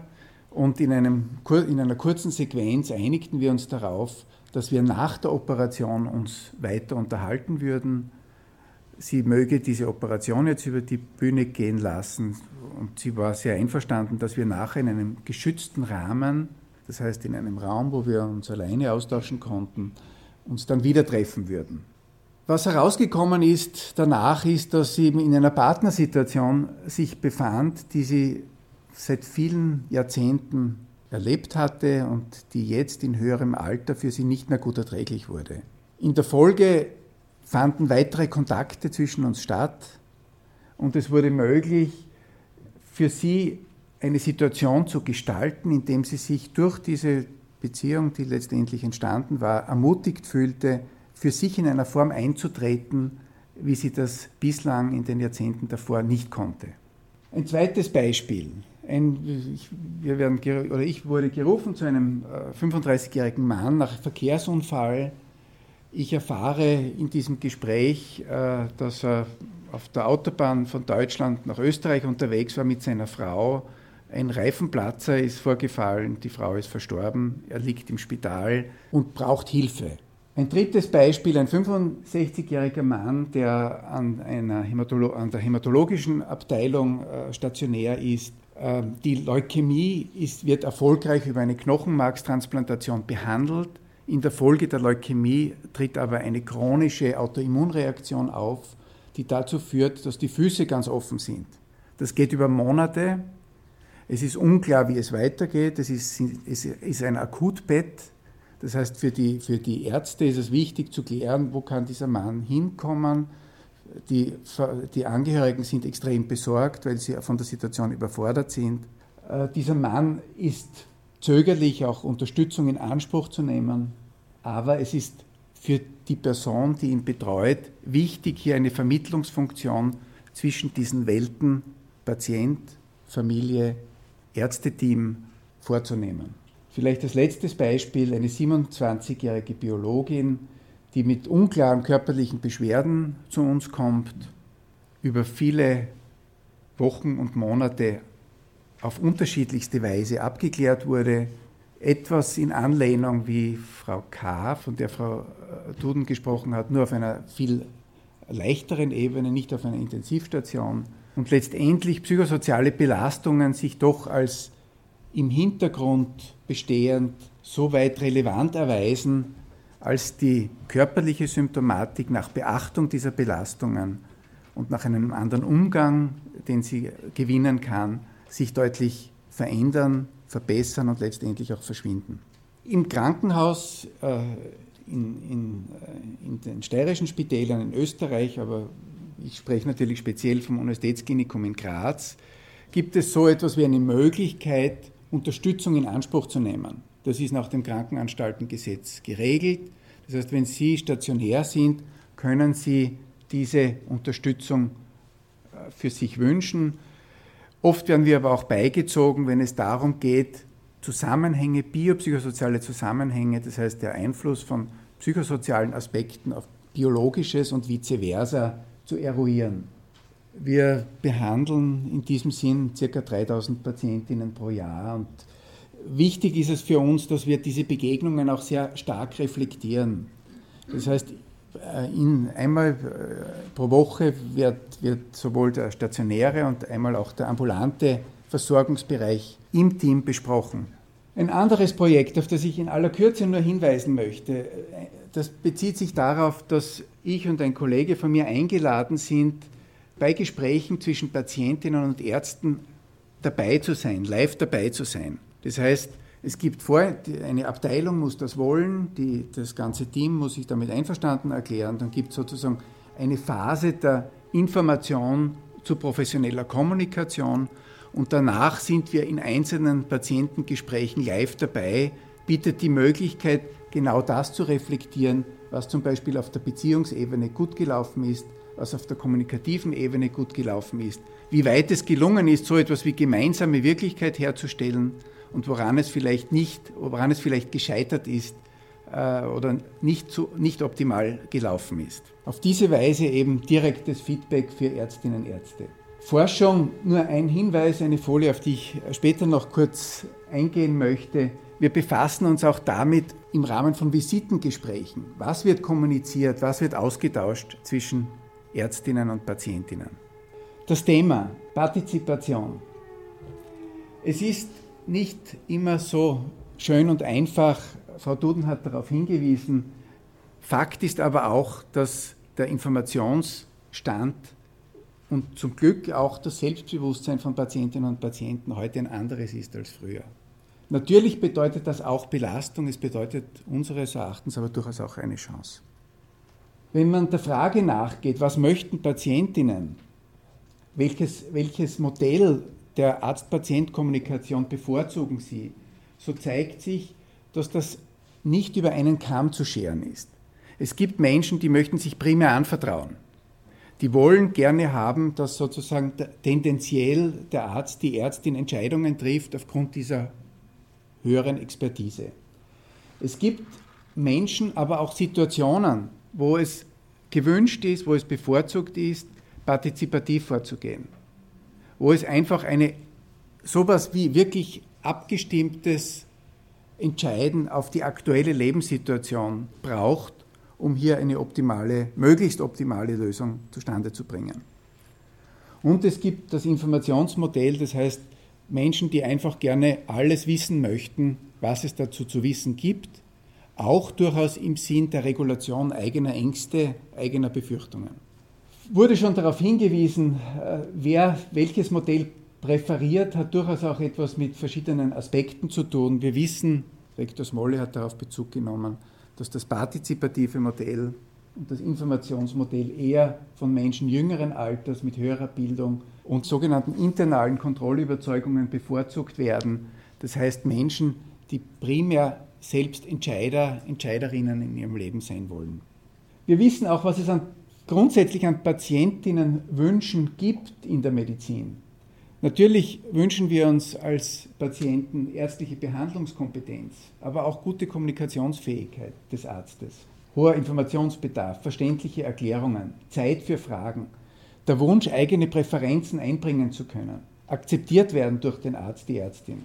und in, einem, in einer kurzen Sequenz einigten wir uns darauf, dass wir nach der Operation uns weiter unterhalten würden. Sie möge diese Operation jetzt über die Bühne gehen lassen und sie war sehr einverstanden, dass wir nachher in einem geschützten Rahmen, das heißt in einem Raum, wo wir uns alleine austauschen konnten, uns dann wieder treffen würden. Was herausgekommen ist danach, ist, dass sie in einer Partnersituation sich befand, die sie seit vielen Jahrzehnten erlebt hatte und die jetzt in höherem Alter für sie nicht mehr gut erträglich wurde. In der Folge fanden weitere Kontakte zwischen uns statt und es wurde möglich, für sie eine Situation zu gestalten, in dem sie sich durch diese Beziehung, die letztendlich entstanden war, ermutigt fühlte, für sich in einer Form einzutreten, wie sie das bislang in den Jahrzehnten davor nicht konnte. Ein zweites Beispiel. ein, ich, wir werden, oder ich wurde gerufen zu einem 35-jährigen Mann nach Verkehrsunfall. Ich erfahre in diesem Gespräch, dass er auf der Autobahn von Deutschland nach Österreich unterwegs war mit seiner Frau. Ein Reifenplatzer ist vorgefallen, die Frau ist verstorben, er liegt im Spital und braucht Hilfe. Ein drittes Beispiel, ein 65-jähriger Mann, der an, einer Hämatolo an der hämatologischen Abteilung äh, stationär ist. Äh, die Leukämie ist, wird erfolgreich über eine Knochenmarkstransplantation behandelt. In der Folge der Leukämie tritt aber eine chronische Autoimmunreaktion auf, die dazu führt, dass die Füße ganz offen sind. Das geht über Monate. Es ist unklar, wie es weitergeht. Es ist, es ist ein Akutbett. Das heißt, für die, für die Ärzte ist es wichtig zu klären, wo kann dieser Mann hinkommen. Die, die Angehörigen sind extrem besorgt, weil sie von der Situation überfordert sind. Äh, dieser Mann ist zögerlich, auch Unterstützung in Anspruch zu nehmen. Aber es ist für die Person, die ihn betreut, wichtig, hier eine Vermittlungsfunktion zwischen diesen Welten Patient, Familie, Ärzteteam vorzunehmen. Vielleicht als letztes Beispiel eine 27-jährige Biologin, die mit unklaren körperlichen Beschwerden zu uns kommt, über viele Wochen und Monate auf unterschiedlichste Weise abgeklärt wurde, etwas in Anlehnung wie Frau K., von der Frau äh, Duden gesprochen hat, nur auf einer viel leichteren Ebene, nicht auf einer Intensivstation. Und letztendlich psychosoziale Belastungen sich doch als im Hintergrund bestehend so weit relevant erweisen, als die körperliche Symptomatik nach Beachtung dieser Belastungen und nach einem anderen Umgang, den sie gewinnen kann, sich deutlich verändern verbessern und letztendlich auch verschwinden. Im Krankenhaus, äh, in, in, äh, in, den steirischen Spitälern in Österreich, aber ich spreche natürlich speziell vom Universitätsklinikum in Graz, gibt es so etwas wie eine Möglichkeit, Unterstützung in Anspruch zu nehmen. Das ist nach dem Krankenanstaltengesetz geregelt. Das heißt, wenn Sie stationär sind, können Sie diese Unterstützung äh, für sich wünschen Oft werden wir aber auch beigezogen, wenn es darum geht, Zusammenhänge, biopsychosoziale Zusammenhänge, das heißt der Einfluss von psychosozialen Aspekten auf biologisches und vice versa zu eruieren. Wir behandeln in diesem Sinn ca. 3000 Patientinnen pro Jahr und wichtig ist es für uns, dass wir diese Begegnungen auch sehr stark reflektieren. Das heißt, äh, in, einmal äh, pro Woche wird, wird sowohl der stationäre und einmal auch der ambulante Versorgungsbereich im Team besprochen. Ein anderes Projekt, auf das ich in aller Kürze nur hinweisen möchte, äh, das bezieht sich darauf, dass ich und ein Kollege von mir eingeladen sind, bei Gesprächen zwischen Patientinnen und Ärzten dabei zu sein, live dabei zu sein. Das heißt, es gibt vor, eine Abteilung muss das wollen, die, das ganze Team muss sich damit einverstanden erklären. Dann gibt es sozusagen eine Phase der Information zu professioneller Kommunikation und danach sind wir in einzelnen Patientengesprächen live dabei, bietet die Möglichkeit, genau das zu reflektieren, was zum Beispiel auf der Beziehungsebene gut gelaufen ist, was auf der kommunikativen Ebene gut gelaufen ist, wie weit es gelungen ist, so etwas wie gemeinsame Wirklichkeit herzustellen und woran es vielleicht nicht, woran es vielleicht gescheitert ist äh, oder nicht, so, nicht optimal gelaufen ist. Auf diese Weise eben direktes Feedback für Ärztinnen und Ärzte. Forschung, nur ein Hinweis, eine Folie, auf die ich später noch kurz eingehen möchte. Wir befassen uns auch damit im Rahmen von Visitengesprächen. Was wird kommuniziert, was wird ausgetauscht zwischen Ärztinnen und Patientinnen? Das Thema Partizipation. Es ist nicht immer so schön und einfach. Frau Duden hat darauf hingewiesen. Fakt ist aber auch, dass der Informationsstand und zum Glück auch das Selbstbewusstsein von Patientinnen und Patienten heute ein anderes ist als früher. Natürlich bedeutet das auch Belastung, es bedeutet unseres Erachtens aber durchaus auch eine Chance. Wenn man der Frage nachgeht, was möchten Patientinnen, welches, welches Modell der Arzt-Patient-Kommunikation bevorzugen sie, so zeigt sich, dass das nicht über einen Kamm zu scheren ist. Es gibt Menschen, die möchten sich primär anvertrauen. Die wollen gerne haben, dass sozusagen tendenziell der Arzt, die Ärztin Entscheidungen trifft aufgrund dieser höheren Expertise. Es gibt Menschen, aber auch Situationen, wo es gewünscht ist, wo es bevorzugt ist, partizipativ vorzugehen. Wo es einfach eine sowas wie wirklich abgestimmtes Entscheiden auf die aktuelle Lebenssituation braucht, um hier eine optimale, möglichst optimale Lösung zustande zu bringen. Und es gibt das Informationsmodell, das heißt Menschen, die einfach gerne alles wissen möchten, was es dazu zu wissen gibt, auch durchaus im Sinn der Regulation eigener Ängste, eigener Befürchtungen. Wurde schon darauf hingewiesen, äh, wer welches Modell präferiert, hat durchaus auch etwas mit verschiedenen Aspekten zu tun. Wir wissen, Rektor Smolle hat darauf Bezug genommen, dass das partizipative Modell und das Informationsmodell eher von Menschen jüngeren Alters mit höherer Bildung und sogenannten internalen Kontrollüberzeugungen bevorzugt werden. Das heißt Menschen, die primär selbst Entscheider, Entscheiderinnen in ihrem Leben sein wollen. Wir wissen auch, was es an, grundsätzlich an Patientinnenwünschen gibt in der Medizin. Natürlich wünschen wir uns als Patienten ärztliche Behandlungskompetenz, aber auch gute Kommunikationsfähigkeit des Arztes, hoher Informationsbedarf, verständliche Erklärungen, Zeit für Fragen, der Wunsch, eigene Präferenzen einbringen zu können, akzeptiert werden durch den Arzt, die Ärztin.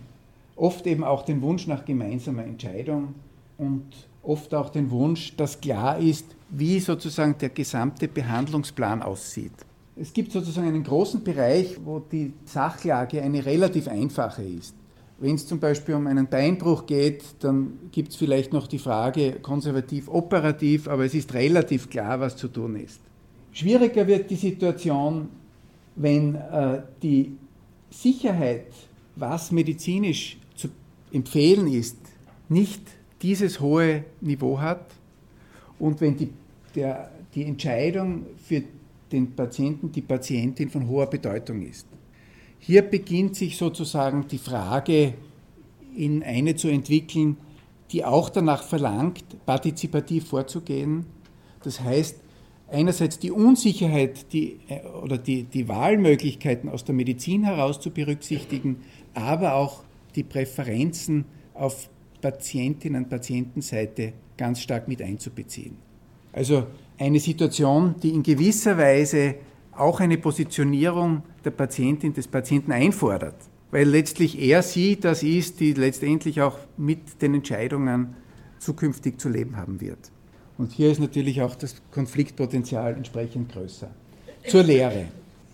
Oft eben auch den Wunsch nach gemeinsamer Entscheidung und oft auch den Wunsch, dass klar ist, wie sozusagen der gesamte Behandlungsplan aussieht. Es gibt sozusagen einen großen Bereich, wo die Sachlage eine relativ einfache ist. Wenn es zum Beispiel um einen Beinbruch geht, dann gibt es vielleicht noch die Frage konservativ, operativ, aber es ist relativ klar, was zu tun ist. Schwieriger wird die Situation, wenn äh, die Sicherheit, was medizinisch zu empfehlen ist, nicht dieses hohe Niveau hat und wenn die, der, die Entscheidung für den Patienten, die Patientin von hoher Bedeutung ist. Hier beginnt sich sozusagen die Frage in eine zu entwickeln, die auch danach verlangt, partizipativ vorzugehen. Das heißt, einerseits die Unsicherheit die, äh, oder die, die Wahlmöglichkeiten aus der Medizin heraus zu berücksichtigen, aber auch die Präferenzen auf Patientinnen- und Patientenseite ganz stark mit einzubeziehen. Also eine Situation, die in gewisser Weise auch eine Positionierung der Patientin, des Patienten einfordert, weil letztlich er sie das ist, die letztendlich auch mit den Entscheidungen zukünftig zu leben haben wird. Und hier ist natürlich auch das Konfliktpotenzial entsprechend größer. Zur Lehre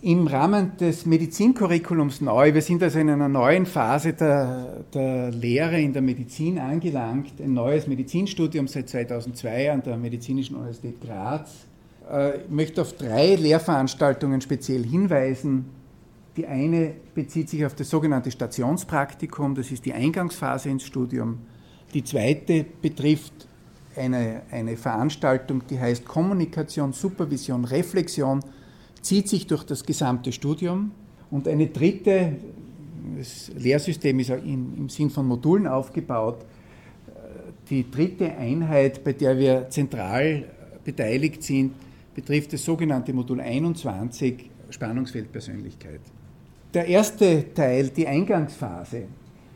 im Rahmen des Medizincurriculums neu. Wir sind also in einer neuen Phase der, der, Lehre in der Medizin angelangt. Ein neues Medizinstudium seit 2002 an der Medizinischen Universität Graz. Äh, ich möchte auf drei Lehrveranstaltungen speziell hinweisen. Die eine bezieht sich auf das sogenannte Stationspraktikum, das ist die Eingangsphase ins Studium. Die zweite betrifft eine, eine Veranstaltung, die heißt Kommunikation, Supervision, Reflexion zieht sich durch das gesamte Studium. Und eine dritte, das Lehrsystem ist im Sinn von Modulen aufgebaut, die dritte Einheit, bei der wir zentral beteiligt sind, betrifft das sogenannte Modul 21, Spannungsfeldpersönlichkeit. Der erste Teil, die Eingangsphase,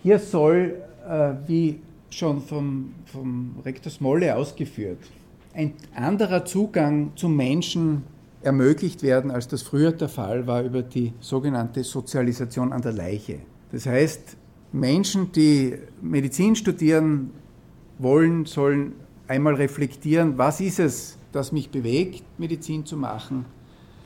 hier soll, äh, wie schon vom, vom Rektor Smolle ausgeführt, ein anderer Zugang zum Menschen ermöglicht werden, als das früher der Fall war über die sogenannte Sozialisation an der Leiche. Das heißt, Menschen, die Medizin studieren wollen, sollen einmal reflektieren, was ist es, das mich bewegt, Medizin zu machen?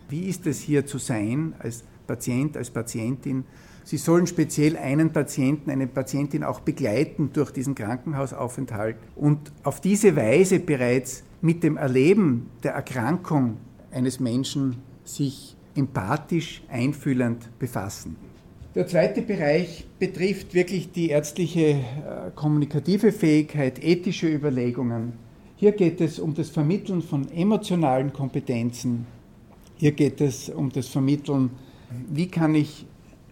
Wie ist es hier zu sein als Patient, als Patientin? Sie sollen speziell einen Patienten, eine Patientin auch begleiten durch diesen Krankenhausaufenthalt und auf diese Weise bereits mit dem Erleben der Erkrankung eines Menschen sich empathisch, einfühlend befassen. Der zweite Bereich betrifft wirklich die ärztliche äh, kommunikative Fähigkeit, ethische Überlegungen. Hier geht es um das Vermitteln von emotionalen Kompetenzen. Hier geht es um das Vermitteln, wie kann ich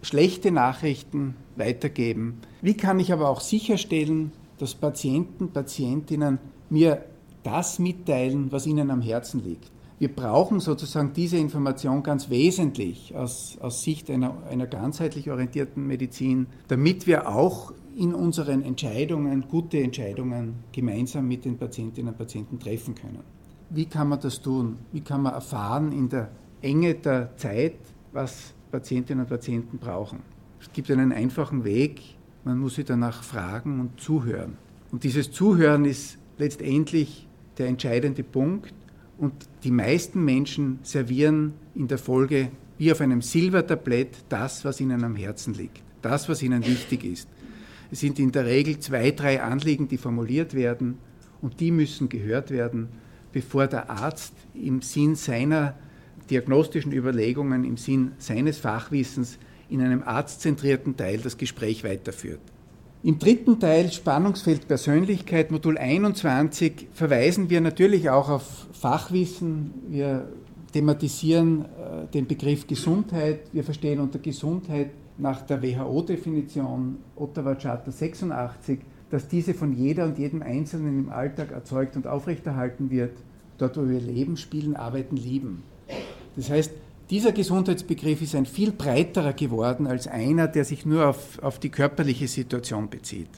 schlechte Nachrichten weitergeben. Wie kann ich aber auch sicherstellen, dass Patienten, Patientinnen mir das mitteilen, was ihnen am Herzen liegt. Wir brauchen sozusagen diese Information ganz wesentlich aus, aus Sicht einer, einer ganzheitlich orientierten Medizin, damit wir auch in unseren Entscheidungen gute Entscheidungen gemeinsam mit den Patientinnen und Patienten treffen können. Wie kann man das tun? Wie kann man erfahren in der Enge der Zeit, was Patientinnen und Patienten brauchen? Es gibt einen einfachen Weg, man muss sie danach fragen und zuhören. Und dieses Zuhören ist letztendlich der entscheidende Punkt. Und die meisten Menschen servieren in der Folge wie auf einem Silbertablett das, was ihnen am Herzen liegt, das, was ihnen wichtig ist. Es sind in der Regel zwei, drei Anliegen, die formuliert werden und die müssen gehört werden, bevor der Arzt im Sinn seiner diagnostischen Überlegungen, im Sinn seines Fachwissens in einem arztzentrierten Teil das Gespräch weiterführt. Im dritten Teil Spannungsfeld Persönlichkeit, Modul 21, verweisen wir natürlich auch auf Fachwissen. Wir thematisieren äh, den Begriff Gesundheit. Wir verstehen unter Gesundheit nach der WHO-Definition Ottawa Charta 86, dass diese von jeder und jedem Einzelnen im Alltag erzeugt und aufrechterhalten wird, dort wo wir leben, spielen, arbeiten, lieben. Das heißt, dieser Gesundheitsbegriff ist ein viel breiterer geworden als einer, der sich nur auf, auf die körperliche Situation bezieht.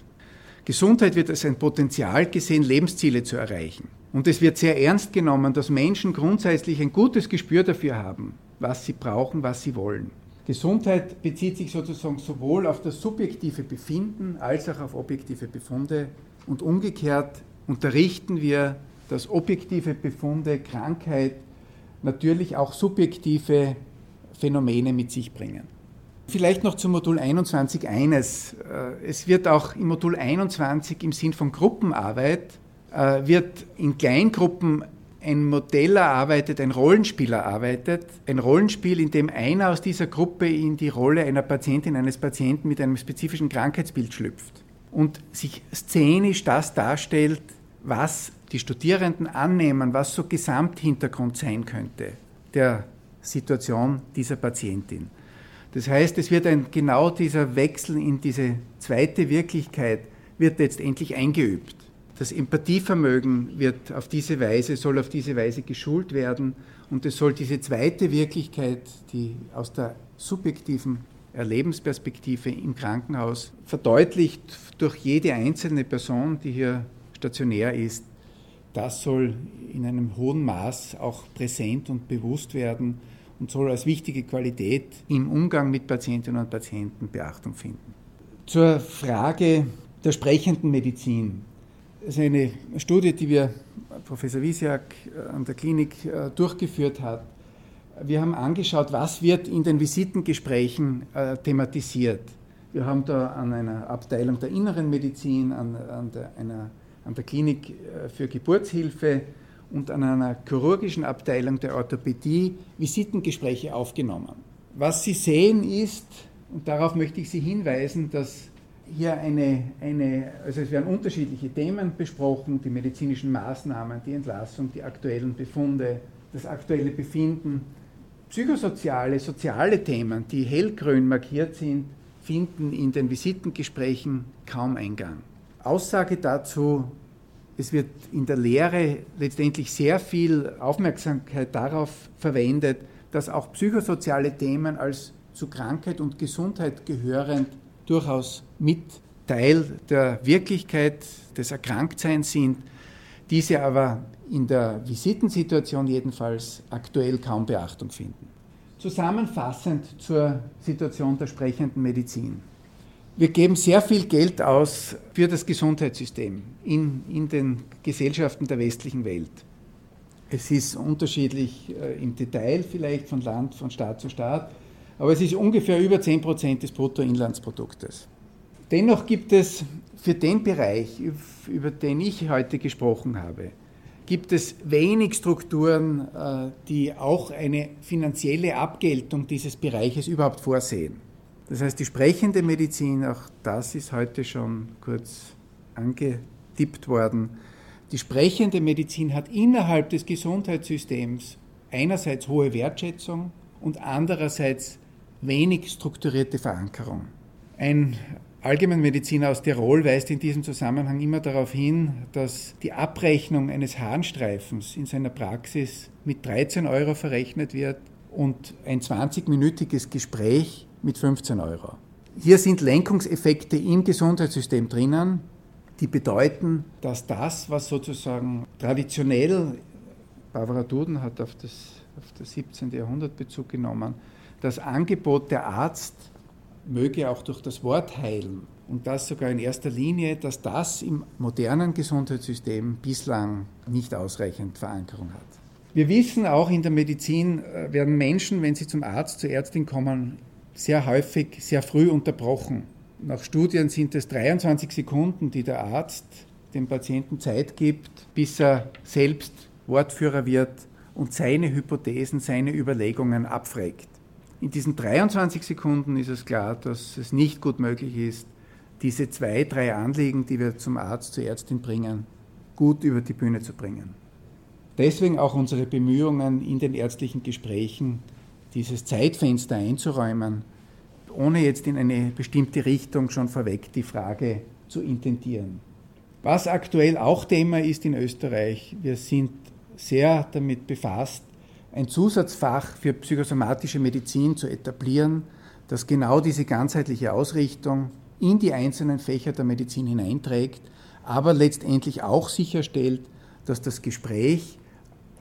Gesundheit wird als ein Potenzial gesehen, Lebensziele zu erreichen. Und es wird sehr ernst genommen, dass Menschen grundsätzlich ein gutes Gespür dafür haben, was sie brauchen, was sie wollen. Gesundheit bezieht sich sozusagen sowohl auf das subjektive Befinden als auch auf objektive Befunde. Und umgekehrt unterrichten wir, dass objektive Befunde, Krankheit natürlich auch subjektive Phänomene mit sich bringen. Vielleicht noch zum Modul 21 eines. Äh, es wird auch im Modul 21 im Sinn von Gruppenarbeit, äh, wird in Kleingruppen ein Modell erarbeitet, ein Rollenspiel erarbeitet, ein Rollenspiel, in dem einer aus dieser Gruppe in die Rolle einer Patientin, eines Patienten mit einem spezifischen Krankheitsbild schlüpft und sich szenisch das darstellt, was die Studierenden annehmen, was so Gesamthintergrund sein könnte der Situation dieser Patientin. Das heißt, es wird ein, genau dieser Wechsel in diese zweite Wirklichkeit wird letztendlich eingeübt. Das Empathievermögen wird auf diese Weise, soll auf diese Weise geschult werden und es soll diese zweite Wirklichkeit, die aus der subjektiven Erlebensperspektive im Krankenhaus verdeutlicht durch jede einzelne Person, die hier stationär ist, das soll in einem hohen Maß auch präsent und bewusst werden und soll als wichtige Qualität im Umgang mit Patientinnen und Patienten Beachtung finden. Zur Frage der sprechenden Medizin. Das ist eine Studie, die wir Professor Wisiak äh, an der Klinik äh, durchgeführt hat. Wir haben angeschaut, was wird in den Visitengesprächen äh, thematisiert. Wir haben da an einer Abteilung der inneren Medizin, an, an der, einer, an der Klinik für Geburtshilfe und an einer chirurgischen Abteilung der Orthopädie Visitengespräche aufgenommen. Was Sie sehen ist, und darauf möchte ich Sie hinweisen, dass hier eine, eine, also es werden unterschiedliche Themen besprochen, die medizinischen Maßnahmen, die Entlassung, die aktuellen Befunde, das aktuelle Befinden. Psychosoziale, soziale Themen, die hellgrün markiert sind, finden in den Visitengesprächen kaum Eingang. Aussage dazu, es wird in der Lehre letztendlich sehr viel Aufmerksamkeit darauf verwendet, dass auch psychosoziale Themen als zu Krankheit und Gesundheit gehörend durchaus mit Teil der Wirklichkeit des Erkränktseins sind, diese aber in der Visitensituation jedenfalls aktuell kaum Beachtung finden. Zusammenfassend zur Situation der sprechenden Medizin. Wir geben sehr viel Geld aus für das Gesundheitssystem in, in den Gesellschaften der westlichen Welt. Es ist unterschiedlich äh, im Detail vielleicht von Land, von Staat zu Staat, aber es ist ungefähr über 10 Prozent des Bruttoinlandsproduktes. Dennoch gibt es für den Bereich, über den ich heute gesprochen habe, gibt es wenig Strukturen, äh, die auch eine finanzielle Abgeltung dieses Bereiches überhaupt vorsehen. Das heißt, die sprechende Medizin, auch das ist heute schon kurz angetippt worden, die sprechende Medizin hat innerhalb des Gesundheitssystems einerseits hohe Wertschätzung und andererseits wenig strukturierte Verankerung. Ein Allgemeinmediziner aus Tirol weist in diesem Zusammenhang immer darauf hin, dass die Abrechnung eines Harnstreifens in seiner Praxis mit 13 Euro verrechnet wird und ein 20-minütiges Gespräch mit 15 Euro. Hier sind Lenkungseffekte im Gesundheitssystem drinnen, die bedeuten, dass das, was sozusagen traditionell, Barbara Duden hat auf das, auf das 17. Jahrhundert Bezug genommen, das Angebot der Arzt möge auch durch das Wort heilen und das sogar in erster Linie, dass das im modernen Gesundheitssystem bislang nicht ausreichend Verankerung hat. Wir wissen auch in der Medizin äh, werden Menschen, wenn sie zum Arzt, zur Ärztin kommen, sehr häufig sehr früh unterbrochen. Nach Studien sind es 23 Sekunden, die der Arzt dem Patienten Zeit gibt, bis er selbst Wortführer wird und seine Hypothesen, seine Überlegungen abfragt. In diesen 23 Sekunden ist es klar, dass es nicht gut möglich ist, diese zwei, drei Anliegen, die wir zum Arzt, zur Ärztin bringen, gut über die Bühne zu bringen. Deswegen auch unsere Bemühungen in den ärztlichen Gesprächen, dieses Zeitfenster einzuräumen, ohne jetzt in eine bestimmte Richtung schon vorweg die Frage zu intendieren. Was aktuell auch Thema ist in Österreich, wir sind sehr damit befasst, ein Zusatzfach für psychosomatische Medizin zu etablieren, das genau diese ganzheitliche Ausrichtung in die einzelnen Fächer der Medizin hineinträgt, aber letztendlich auch sicherstellt, dass das Gespräch,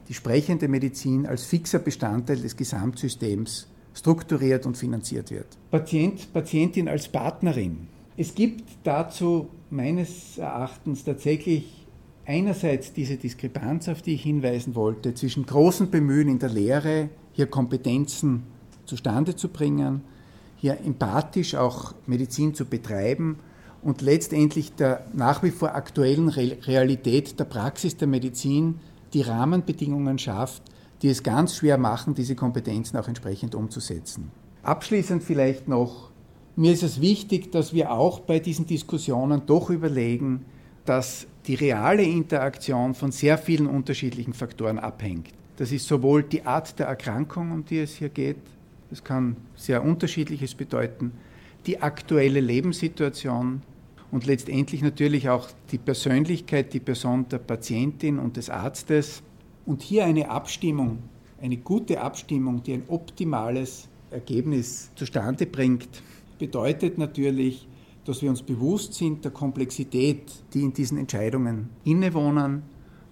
die sprechende Medizin als fixer Bestandteil des Gesamtsystems strukturiert und finanziert wird. Patient, Patientin als Partnerin. Es gibt dazu meines Erachtens tatsächlich einerseits diese Diskrepanz, auf die ich hinweisen wollte, zwischen großem Bemühen in der Lehre, hier Kompetenzen zustande zu bringen, hier empathisch auch Medizin zu betreiben und letztendlich der nach wie vor aktuellen Realität der Praxis der Medizin die Rahmenbedingungen schafft, die es ganz schwer machen, diese Kompetenzen auch entsprechend umzusetzen. Abschließend vielleicht noch, mir ist es wichtig, dass wir auch bei diesen Diskussionen doch überlegen, dass die reale Interaktion von sehr vielen unterschiedlichen Faktoren abhängt. Das ist sowohl die Art der Erkrankung, um die es hier geht, das kann sehr unterschiedliches bedeuten, die aktuelle Lebenssituation und letztendlich natürlich auch die Persönlichkeit, die Person der Patientin und des Arztes. Und hier eine Abstimmung, eine gute Abstimmung, die ein optimales Ergebnis zustande bringt, bedeutet natürlich, dass wir uns bewusst sind der Komplexität, die in diesen Entscheidungen innewohnen.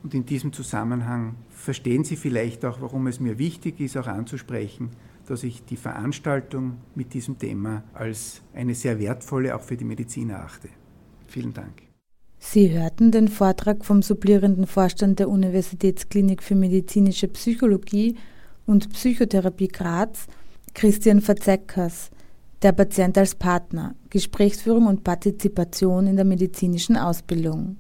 Und in diesem Zusammenhang verstehen Sie vielleicht auch, warum es mir wichtig ist, auch anzusprechen, dass ich die Veranstaltung mit diesem Thema als eine sehr wertvolle auch für die Medizin erachte. Vielen Dank. Sie hörten den Vortrag vom sublierenden Vorstand der Universitätsklinik für medizinische Psychologie und Psychotherapie Graz, Christian Verzeckers. Der Patient als Partner, Gesprächsführung und Partizipation in der medizinischen Ausbildung.